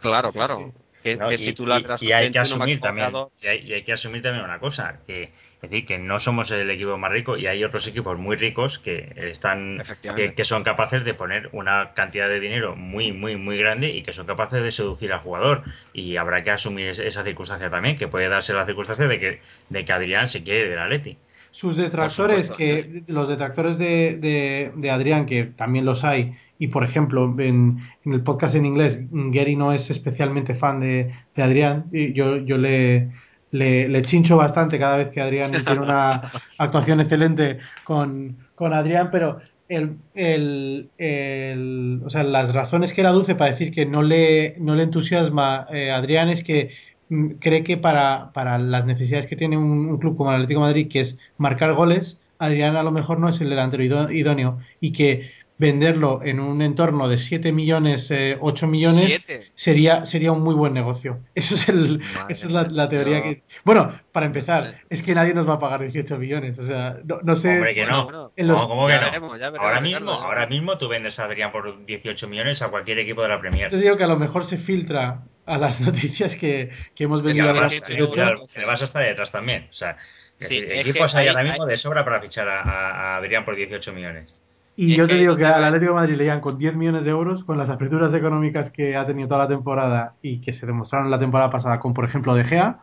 Claro, claro. Sí. Que, no, que es titular y, y, y hay que asumir también y hay, y hay, que asumir también una cosa que es decir que no somos el equipo más rico y hay otros equipos muy ricos que están que, que, son capaces de poner una cantidad de dinero muy muy muy grande y que son capaces de seducir al jugador. Y habrá que asumir esa circunstancia también que puede darse la circunstancia de que de que Adrián se quiere del Atleti. Sus detractores que los detractores de, de, de Adrián que también los hay y por ejemplo en, en, el podcast en inglés Gary no es especialmente fan de, de Adrián y yo, yo le, le, le, chincho bastante cada vez que Adrián tiene una actuación excelente con, con Adrián pero el, el, el, o sea, las razones que él aduce para decir que no le, no le entusiasma eh, Adrián es que mm, cree que para, para las necesidades que tiene un, un club como el Atlético de Madrid que es marcar goles Adrián a lo mejor no es el delantero idóneo y que venderlo en un entorno de 7 millones, eh, 8 millones, sería sería un muy buen negocio. Eso es el, esa es la, la teoría no. que... Bueno, para empezar, es que nadie nos va a pagar 18 millones. O sea, no, no sé... Hombre, que no. En los... no ¿Cómo que no? Veremos, veremos, ahora, mismo, ahora mismo tú vendes a Adrián por 18 millones a cualquier equipo de la Premier. Te digo que a lo mejor se filtra a las noticias que, que hemos vendido. a el vas está detrás también. O sea, sí, equipos hay ahora mismo hay... de sobra para fichar a, a Adrián por 18 millones. Y yo te digo que al Atlético de Madrid le llegan con 10 millones de euros, con las aperturas económicas que ha tenido toda la temporada y que se demostraron la temporada pasada con, por ejemplo, De Gea,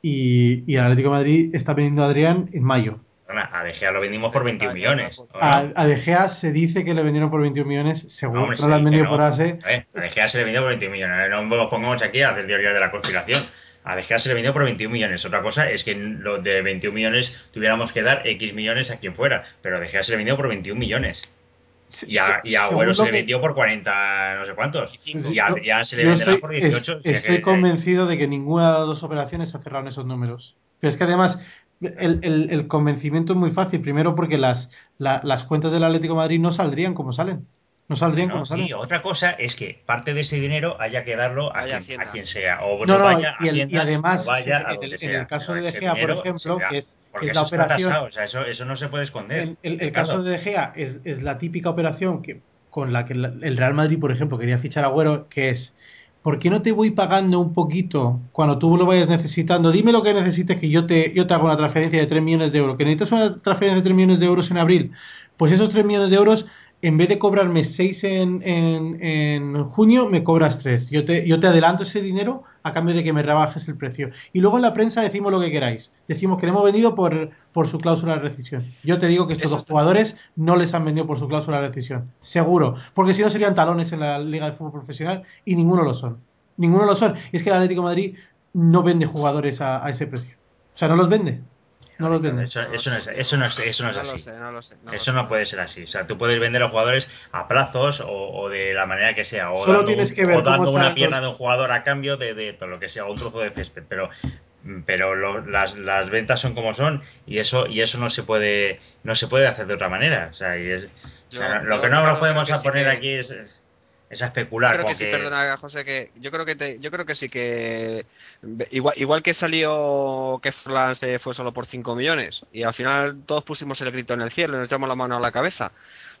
y, y el Atlético de Madrid está vendiendo a Adrián en mayo. A De Gea lo vendimos por 21 millones. A, a, De Gea se dice que le vendieron por 21 millones, seguro no, sí, lo han vendido no. por ASE. A, De Gea se le vendió por 21 millones, no nos pongamos aquí a hacer teoría de la conspiración. A De Gea se le vendió por 21 millones. Otra cosa es que lo de 21 millones tuviéramos que dar X millones a quien fuera, pero a De Gea se le vendió por 21 millones. Y a, y a Agüero se le vendió por 40, no sé cuántos. Y a Adrián se le venderá estoy, por 18. Es, estoy que, convencido de que ninguna de las dos operaciones se cerraron esos números. Pero es que además el, el, el convencimiento es muy fácil. Primero porque las, la, las cuentas del Atlético de Madrid no saldrían como salen. No saldrían no, como sí, otra cosa es que parte de ese dinero haya que darlo a, quien, a quien, sea. O no, no, vaya y, el, y además, vaya en, el, en el caso de Gea, por ejemplo, que es, la operación. Tasado, o sea, eso, eso no se puede esconder. El, el, el caso de Gea es, es la típica operación que con la que el Real Madrid, por ejemplo, quería fichar a Agüero, que es ¿por qué no te voy pagando un poquito cuando tú lo vayas necesitando? Dime lo que necesites que yo te, yo te hago una transferencia de 3 millones de euros. ¿Que necesitas una transferencia de 3 millones de euros en abril? Pues esos 3 millones de euros en vez de cobrarme 6 en, en, en, junio, me cobras 3. Yo te, yo te adelanto ese dinero a cambio de que me rebajes el precio. Y luego en la prensa decimos lo que queráis. Decimos que le hemos vendido por, por su cláusula de rescisión. Yo te digo que estos dos jugadores no les han vendido por su cláusula de rescisión. Seguro. Porque si no serían talones en la Liga de Fútbol Profesional y ninguno lo son. Ninguno lo son. Y es que el Atlético de Madrid no vende jugadores a, a ese precio. O sea, no los vende. No lo Eso, eso, no es, eso, no es, eso no es así. eso no puede ser así. O sea, tú puedes vender a jugadores a plazos o, de la manera que sea. O Solo tienes que ver dando una pierna de un jugador a cambio de, de, lo que sea, un trozo de césped. Pero pero las, las ventas son como son y eso y eso no se puede no se puede hacer de otra manera. O sea, y es, lo que no nos podemos poner aquí es es a especular. Yo creo que sí, perdona, José, que yo creo que yo creo que sí que igual, igual que salió que Forlán se fue solo por 5 millones y al final todos pusimos el grito en el cielo y nos echamos la mano a la cabeza.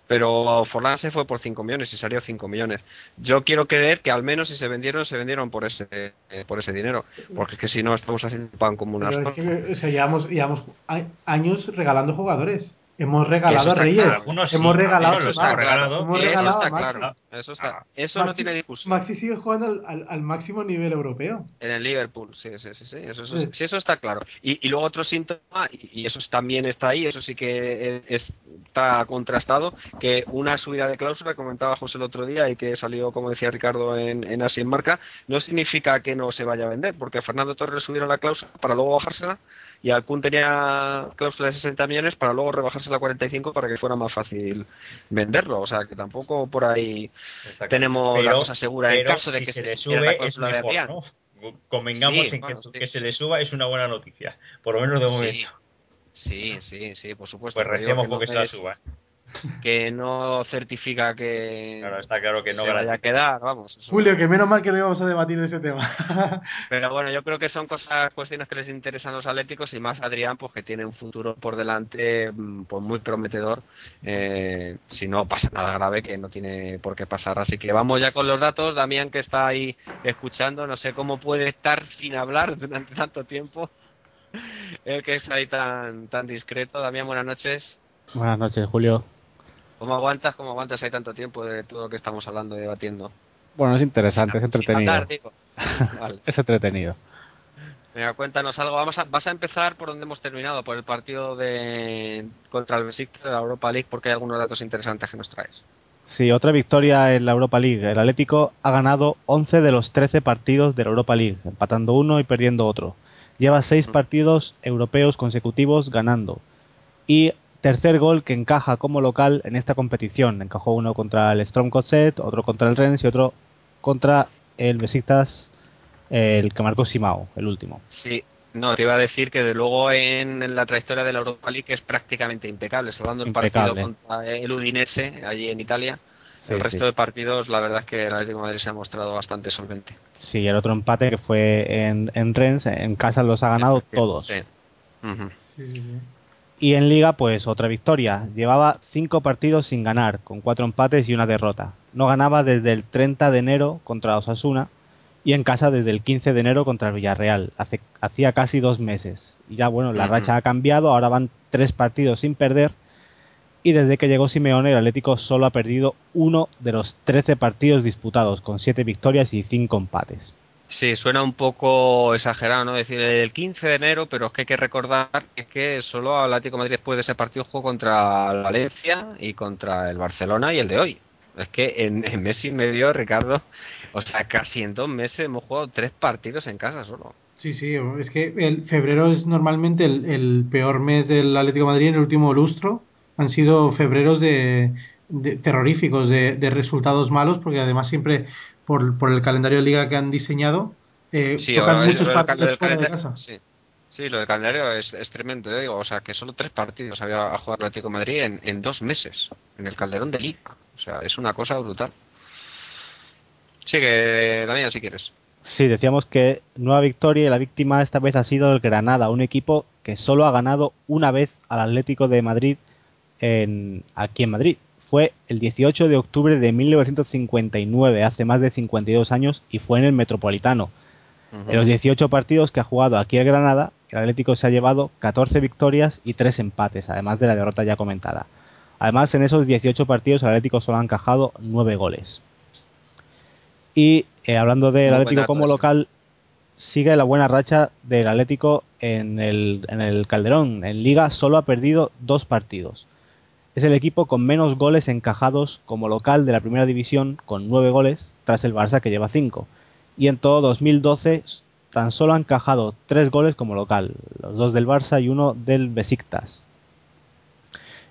Pero Forlán se fue por 5 millones y salió 5 millones. Yo quiero creer que al menos si se vendieron, se vendieron por ese eh, por ese dinero. Porque es que si no, estamos haciendo pan como unas. Es que, llevamos, llevamos años regalando jugadores. Hemos regalado a Reyes. hemos regalado eso está, regalado. Hemos regalado eso está claro. Eso, está, ah. eso no tiene discusión. Maxi sigue jugando al, al, máximo nivel europeo. En el Liverpool, sí, sí, sí. sí. Eso, eso, sí. eso está claro. Y, y, luego otro síntoma, y eso también está ahí, eso sí que está contrastado, que una subida de cláusula, comentaba José el otro día, y que salió, como decía Ricardo, en, en Así en Marca, no significa que no se vaya a vender, porque Fernando Torres subiera la cláusula para luego bajársela y Alcún tenía cláusula de 60 millones para luego rebajarse a 45 para que fuera más fácil venderlo. O sea que tampoco por ahí tenemos la cosa segura. en caso de que se, le sube es mejor, ¿no? Convengamos en que, que, se le suba es una buena noticia, por lo menos de momento. Sí, sí, sí, por supuesto. Pues recemos porque se la suba que no certifica que claro, está claro que no se vaya a quedar, vamos. Julio, que menos mal que no íbamos a debatir ese tema. Pero bueno, yo creo que son cosas, cuestiones que les interesan a los atléticos y más Adrián, pues que tiene un futuro por delante mm, pues muy prometedor. Eh, si no pasa nada grave, que no tiene por qué pasar. Así que vamos ya con los datos. Damián, que está ahí escuchando, no sé cómo puede estar sin hablar durante tanto tiempo. El que es ahí tan, tan discreto. Damián, buenas noches. Buenas noches, Julio. ¿Cómo aguantas, cómo aguantas hay tanto tiempo de todo lo que estamos hablando y debatiendo? Bueno, es interesante, es entretenido. es entretenido. Venga, cuéntanos algo. Vamos a, vas a empezar por donde hemos terminado, por el partido de contra el Besiktas de la Europa League, porque hay algunos datos interesantes que nos traes. Sí, otra victoria en la Europa League. El Atlético ha ganado 11 de los 13 partidos de la Europa League, empatando uno y perdiendo otro. Lleva 6 partidos europeos consecutivos ganando. Y tercer gol que encaja como local en esta competición. Encajó uno contra el Strom Cosset, otro contra el Rennes y otro contra el Besiktas, el que marcó Simao, el último. Sí, no, te iba a decir que de luego en, la trayectoria de la Europa League es prácticamente impecable, salvando el partido contra el Udinese allí en Italia. el resto de partidos, la verdad es que el Atlético de Madrid se ha mostrado bastante solvente. Sí, el otro empate que fue en, en Rennes, en casa los ha ganado todos. sí, sí, sí. Y en Liga, pues otra victoria. Llevaba cinco partidos sin ganar, con cuatro empates y una derrota. No ganaba desde el 30 de enero contra Osasuna y en casa desde el 15 de enero contra el Villarreal. Hace, hacía casi dos meses. Y ya, bueno, la racha ha cambiado, ahora van tres partidos sin perder. Y desde que llegó Simeone, el Atlético solo ha perdido uno de los 13 partidos disputados, con siete victorias y cinco empates. Sí, suena un poco exagerado, ¿no? Decir el 15 de enero, pero es que hay que recordar que, solo Atlético de Madrid después de ese partido jugó contra Valencia y contra el Barcelona y el de hoy. Es que en, en mes y medio, Ricardo, o sea, casi en dos meses hemos jugado tres partidos en casa solo. Sí, sí, es que el febrero es normalmente el, peor mes del Atlético de Madrid en el último lustro. Han sido febreros de, terroríficos, de, de, resultados malos, porque además siempre por, por el calendario de liga que han diseñado, eh, sí, tocan muchos partidos fuera de casa. Sí. Sí, lo del calendario es, es tremendo, ¿eh? digo, o sea, que solo tres partidos había a jugar el Atlético de Madrid en, en dos meses, en el Calderón de Liga. O sea, es una cosa brutal. Sigue, Daniel, si quieres. Sí, decíamos que nueva victoria y la víctima esta vez ha sido el Granada, un equipo que solo ha ganado una vez al Atlético de Madrid en, aquí en Madrid fue el 18 de octubre de 1959, hace más de 52 años, y fue en el Metropolitano. En los 18 partidos que ha jugado aquí el Granada, el Atlético se ha llevado 14 victorias y 3 empates, además de la derrota ya comentada. Además, en esos 18 partidos el Atlético solo ha encajado 9 goles. Y eh, hablando del Atlético como local, sigue la buena racha del Atlético en el, en el Calderón. En Liga solo ha perdido dos partidos. Es el equipo con menos goles encajados como local de la primera división, con 9 goles, tras el Barça que lleva 5. Y en todo 2012 tan solo ha encajado 3 goles como local, los dos del Barça y uno del Besiktas.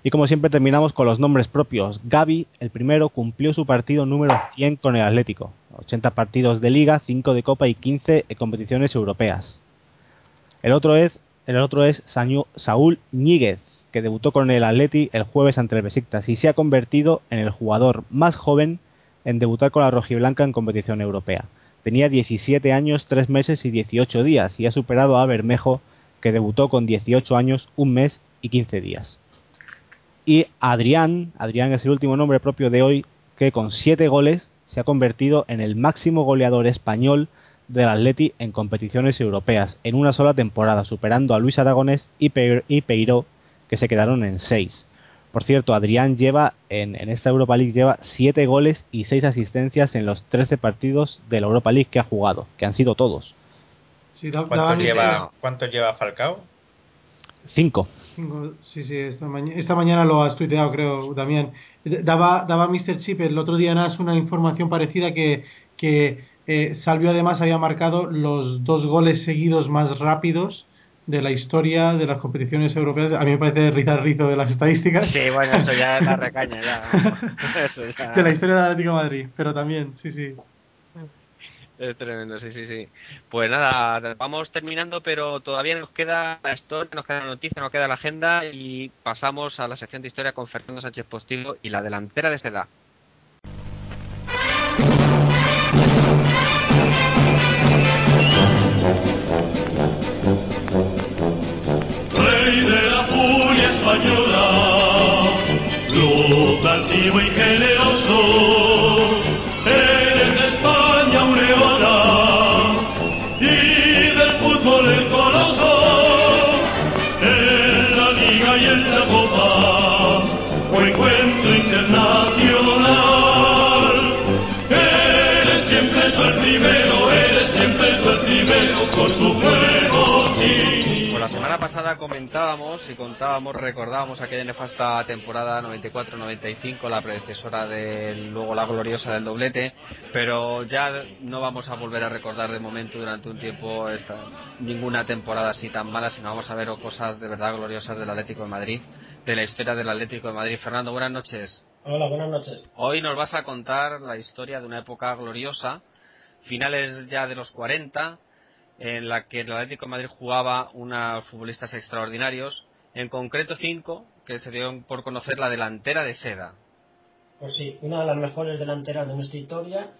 Y como siempre terminamos con los nombres propios. Gaby, el primero, cumplió su partido número 100 con el Atlético. 80 partidos de liga, 5 de copa y 15 en competiciones europeas. El otro es, el otro es Saúl Níguez, que debutó con el Atleti el jueves ante el Besiktas y se ha convertido en el jugador más joven en debutar con la rojiblanca en competición europea. Tenía 17 años, 3 meses y 18 días y ha superado a Bermejo, que debutó con 18 años, 1 mes y 15 días. Y Adrián, Adrián es el último nombre propio de hoy, que con 7 goles se ha convertido en el máximo goleador español del Atleti en competiciones europeas en una sola temporada, superando a Luis Aragonés y, Peiro, que se quedaron en 6. Por cierto, Adrián lleva en, esta Europa League lleva 7 goles y 6 asistencias en los 13 partidos de la Europa League que ha jugado, que han sido todos. ¿Cuántos, lleva, ¿Cuántos lleva Falcao? Cinco. Sí, sí, esta, esta mañana lo has tuiteado, creo, Damián. Daba, daba Mr. Chip el otro día NAS una información parecida que, que eh, Salvio además había marcado los dos goles seguidos más rápidos de la historia de las competiciones europeas. A mí me parece rizar rizo de las estadísticas. Sí, bueno, eso ya es la recaña, ya. De la historia del Atlético de Madrid, pero también, sí, sí. Es tremendo, sí, sí, sí. Pues nada, vamos terminando, pero todavía nos queda la historia, nos queda la noticia, nos queda la agenda y pasamos a la sección de historia con Fernando Sánchez Postigo y la delantera de edad. Pasada comentábamos y contábamos, recordábamos aquella nefasta temporada 94-95, la predecesora del luego la gloriosa del doblete, pero ya no vamos a volver a recordar de momento durante un tiempo esta, ninguna temporada así tan mala, sino vamos a ver cosas de verdad gloriosas del Atlético de Madrid, de la historia del Atlético de Madrid. Fernando, buenas noches. Hola, buenas noches. Hoy nos vas a contar la historia de una época gloriosa, finales ya de los 40, en la que el Atlético de Madrid jugaba unos futbolistas extraordinarios, en concreto cinco, que se dieron por conocer la delantera de Seda. Pues sí, una de las mejores delanteras de nuestra historia.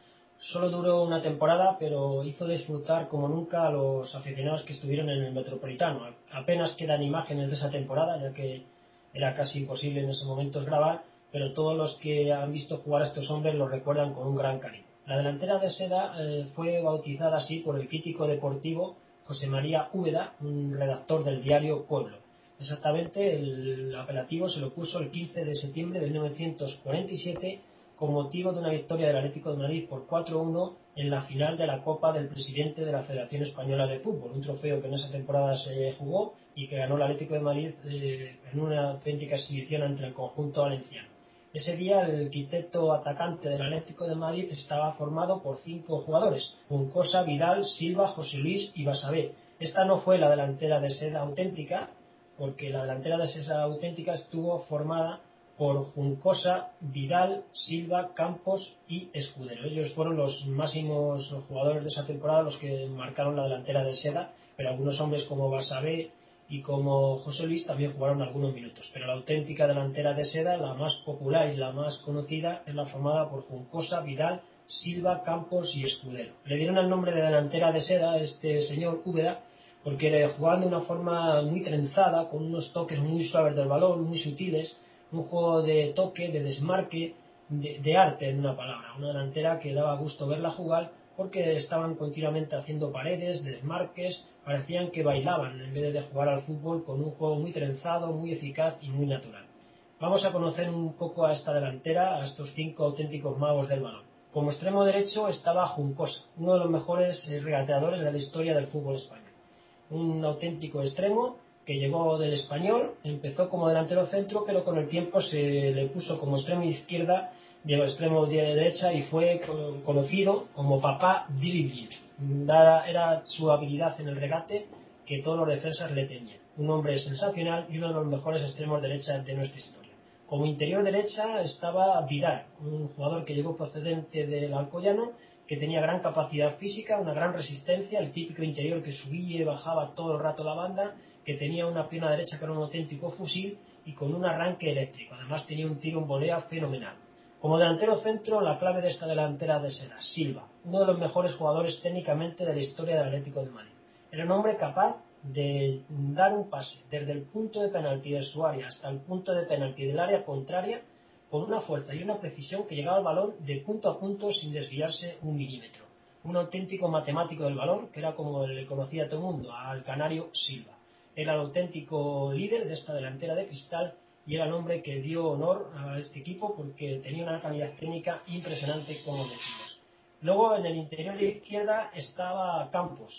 Solo duró una temporada, pero hizo disfrutar como nunca a los aficionados que estuvieron en el Metropolitano. Apenas quedan imágenes de esa temporada, ya que era casi imposible en esos momentos grabar, pero todos los que han visto jugar a estos hombres lo recuerdan con un gran cariño. La delantera de Seda eh, fue bautizada así por el crítico deportivo José María Úbeda, un redactor del diario Pueblo. Exactamente, el apelativo se lo puso el 15 de septiembre de 1947 con motivo de una victoria del Atlético de Madrid por 4-1 en la final de la Copa del presidente de la Federación Española de Fútbol, un trofeo que en esa temporada se jugó y que ganó el Atlético de Madrid eh, en una auténtica exhibición ante el conjunto valenciano. Ese día el quinteto atacante del Atlético de Madrid estaba formado por cinco jugadores, Juncosa, Vidal, Silva, José Luis y Basabé. Esta no fue la delantera de seda auténtica, porque la delantera de seda auténtica estuvo formada por Juncosa, Vidal, Silva, Campos y Escudero. Ellos fueron los máximos jugadores de esa temporada, los que marcaron la delantera de seda, pero algunos hombres como Basabé, y como José Luis también jugaron algunos minutos, pero la auténtica delantera de Seda, la más popular y la más conocida, es la formada por Juncosa, Vidal, Silva, Campos y Escudero. Le dieron el nombre de delantera de Seda a este señor Úbeda porque jugaba de una forma muy trenzada, con unos toques muy suaves del balón, muy sutiles, un juego de toque, de desmarque, de, de arte en una palabra, una delantera que daba gusto verla jugar porque estaban continuamente haciendo paredes, desmarques, parecían que bailaban en vez de jugar al fútbol con un juego muy trenzado, muy eficaz y muy natural. Vamos a conocer un poco a esta delantera, a estos cinco auténticos magos del balón. Como extremo derecho estaba Juncosa, uno de los mejores eh, regateadores de la historia del fútbol español. Un auténtico extremo que llegó del español, empezó como delantero centro, pero con el tiempo se le puso como extremo izquierda, llegó extremo de derecha y fue conocido como papá dribbling. Era su habilidad en el regate que todos los defensas le tenían. Un hombre sensacional y uno de los mejores extremos derecha de nuestra historia. Como interior derecha estaba Vidal, un jugador que llegó procedente del Alcoyano, que tenía gran capacidad física, una gran resistencia, el típico interior que subía y bajaba todo el rato la banda que tenía una pierna derecha que era un auténtico fusil y con un arranque eléctrico. Además tenía un tiro en volea fenomenal. Como delantero centro, la clave de esta delantera de Seda, Silva, uno de los mejores jugadores técnicamente de la historia del Atlético de Madrid. Era un hombre capaz de dar un pase desde el punto de penalti de su área hasta el punto de penalti del área contraria con una fuerza y una precisión que llegaba al balón de punto a punto sin desviarse un milímetro. Un auténtico matemático del balón, que era como le conocía a todo el mundo, al canario Silva era el auténtico líder de esta delantera de cristal y era el hombre que dio honor a este equipo porque tenía una calidad técnica impresionante, como decimos. Luego en el interior de izquierda estaba Campos,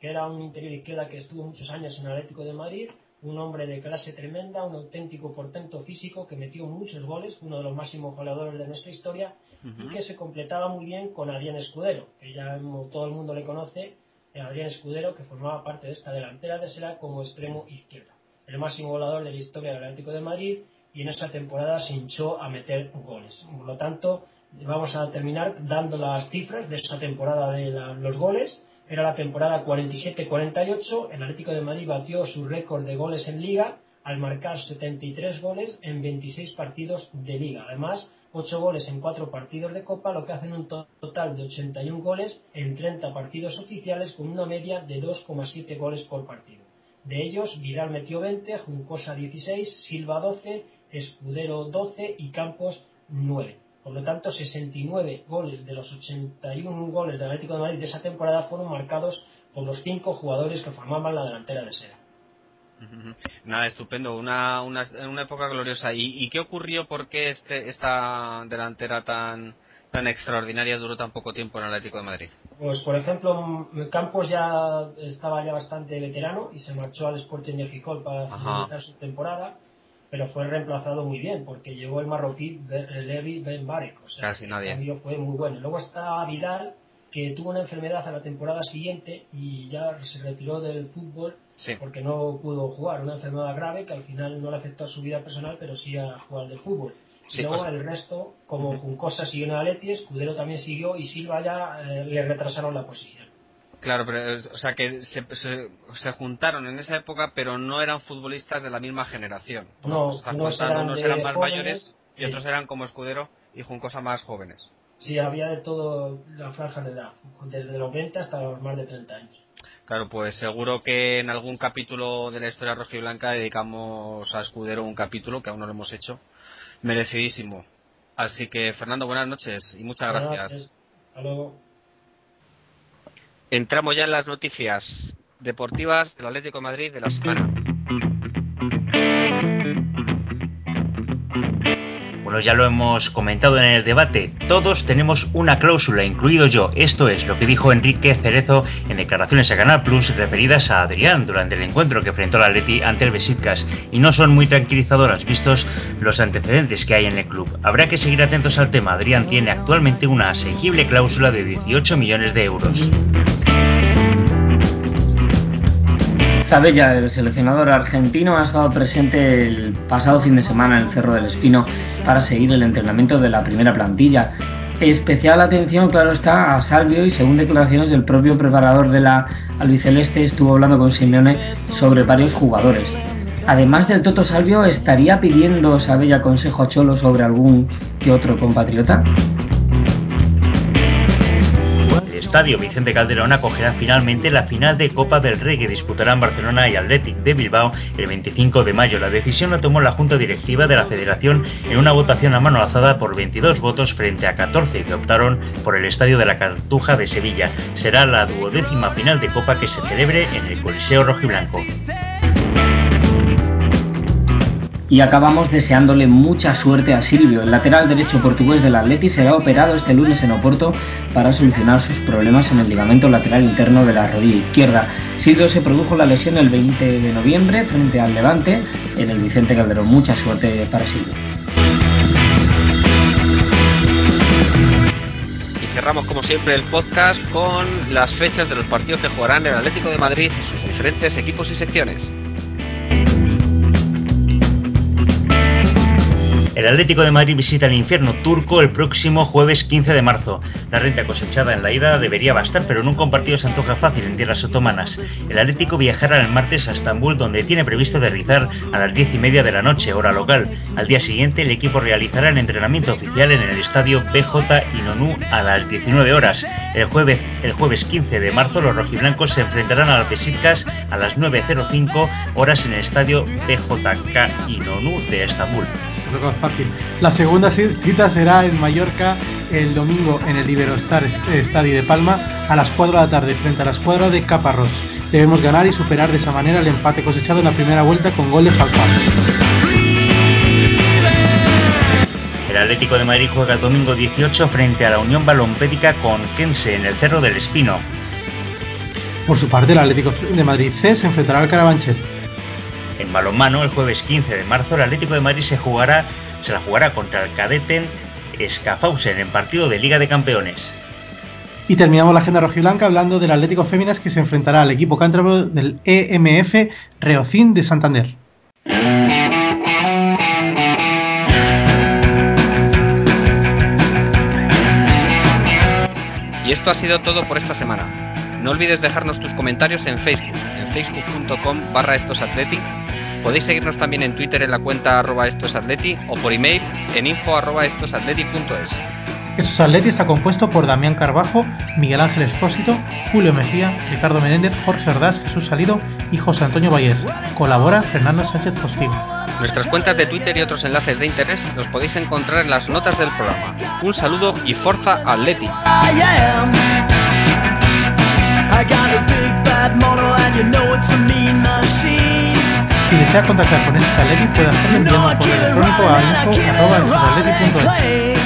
que era un interior izquierda que estuvo muchos años en el Atlético de Madrid, un hombre de clase tremenda, un auténtico portento físico que metió muchos goles, uno de los máximos goleadores de nuestra historia, y que se completaba muy bien con Adrián Escudero, que ya todo el mundo le conoce Adrián Escudero, que formaba parte de esta delantera de Sera como extremo izquierdo. El máximo volador de la historia del Atlético de Madrid y en esta temporada se hinchó a meter goles. Por lo tanto, vamos a terminar dando las cifras de esta temporada de los goles. Era la temporada 47-48, el Atlético de Madrid batió su récord de goles en liga al marcar 73 goles en 26 partidos de liga. Además, 8 goles en 4 partidos de Copa, lo que hacen un total de 81 goles en 30 partidos oficiales con una media de 2,7 goles por partido. De ellos, Vidal metió 20, Juncosa 16, Silva 12, Escudero 12 y Campos 9. Por lo tanto, 69 goles de los 81 goles del Atlético de Madrid de esa temporada fueron marcados por los 5 jugadores que formaban la delantera de Sera. Nada, estupendo, una, una, una época gloriosa. ¿Y, qué ocurrió? ¿Por qué este, esta delantera tan, tan extraordinaria duró tan poco tiempo en el Atlético de Madrid? Pues, por ejemplo, Campos ya estaba ya bastante veterano y se marchó al Sporting de Gijón para finalizar su temporada, pero fue reemplazado muy bien porque llegó el marroquí Levi Ben Barek. O sea, Casi nadie. El fue muy bueno. Luego está Vidal, que tuvo una enfermedad a la temporada siguiente y ya se retiró del fútbol porque no pudo jugar. Una enfermedad grave que al final no le afectó a su vida personal, pero sí a jugar del fútbol. Y luego pues- el resto, como Juncosa siguió en Atleti, Escudero también siguió y Silva ya eh, le retrasaron la posición. Claro, pero o sea que se, se, juntaron en esa época, pero no eran futbolistas de la misma generación. No, unos eran, más mayores y otros eran como Escudero y Juncosa más jóvenes. Sí, había de todo la franja de edad, desde los 20 hasta los más de 30 años. Claro, pues seguro que en algún capítulo de la historia rojiblanca dedicamos a Escudero un capítulo que aún no lo hemos hecho. Merecidísimo. Así que, Fernando, buenas noches y muchas gracias. Hasta luego. Entramos ya en las noticias deportivas del Atlético de Madrid de la semana. Bueno, ya lo hemos comentado en el debate, todos tenemos una cláusula, incluido yo. Esto es lo que dijo Enrique Cerezo en declaraciones a Canal Plus referidas a Adrián durante el encuentro que enfrentó la Atleti ante el Besiktas y no son muy tranquilizadoras vistos los antecedentes que hay en el club. Habrá que seguir atentos al tema. Adrián tiene actualmente una asequible cláusula de 18 millones de euros. Sabella, el seleccionador argentino, ha estado presente el pasado fin de semana en el Cerro del Espino para seguir el entrenamiento de la primera plantilla. Especial atención, claro está, a Salvio y según declaraciones del propio preparador de la albiceleste estuvo hablando con Simeone sobre varios jugadores. Además del Toto Salvio, ¿estaría pidiendo Sabella consejo a Cholo sobre algún que otro compatriota? Estadio Vicente Calderón acogerá finalmente la final de Copa del Rey que disputarán Barcelona y Athletic de Bilbao el 25 de mayo. La decisión la tomó la Junta Directiva de la Federación en una votación a mano alzada por 22 votos frente a 14 que optaron por el estadio de la Cartuja de Sevilla. Será la duodécima final de Copa que se celebre en el Coliseo Rojiblanco. Y acabamos deseándole mucha suerte a Silvio. El lateral derecho portugués del Atleti será operado este lunes en Oporto para solucionar sus problemas en el ligamento lateral interno de la rodilla izquierda. Silvio se produjo la lesión el 20 de noviembre frente al Levante en el Vicente Calderón. Mucha suerte para Silvio. Y cerramos como siempre el podcast con las fechas de los partidos que jugarán el Atlético de Madrid y sus diferentes equipos y secciones. El Atlético de Madrid visita el infierno turco el próximo jueves 15 de marzo. La renta cosechada en la ida debería bastar, pero en un compartido se antoja fácil en tierras otomanas. El Atlético viajará el martes a Estambul, donde tiene previsto aterrizar a las 10 y media de la noche, hora local. Al día siguiente, el equipo realizará el entrenamiento oficial en el estadio BJ Inonu a las 19 horas. El jueves, el jueves 15 de marzo, los rojiblancos se enfrentarán a las Besiktas a las 9.05 horas en el estadio BJK Inonu de Estambul. La segunda cita será en Mallorca el domingo en el Iberostar Estadio de Palma a las 4 de la tarde frente a la escuadra de Caparrós. Debemos ganar y superar de esa manera el empate cosechado en la primera vuelta con gol de Falcao. El Atlético de Madrid juega el domingo 18 frente a la Unión Balompédica con Kense en el Cerro del Espino. Por su parte, el Atlético de Madrid C se enfrentará al Carabanchel. En balonmano, el jueves 15 de marzo, el Atlético de Madrid se jugará, se la jugará contra el Cadeten Schaffhausen en partido de Liga de Campeones. Y terminamos la agenda rojiblanca hablando del Atlético Féminas que se enfrentará al equipo cántabro del EMF Reocín de Santander. Y esto ha sido todo por esta semana. No olvides dejarnos tus comentarios en Facebook, facebook.com barra estosatleti Podéis seguirnos también en Twitter en la cuenta arroba estosatleti o por email en info arroba estosatleti.es. Estos Atleti está compuesto por Damián Carbajo, Miguel Ángel Espósito, Julio Mejía, Ricardo Menéndez, Jorge Ordaz, Jesús Salido y José Antonio Vallés. Colabora Fernando Sánchez Postigo. Nuestras cuentas de Twitter y otros enlaces de interés los podéis encontrar en las notas del programa. Un saludo y Forza Atleti. Si desea contactar con Atleti puede hacerlo enviando correo electrónico a info.estosatleti.es.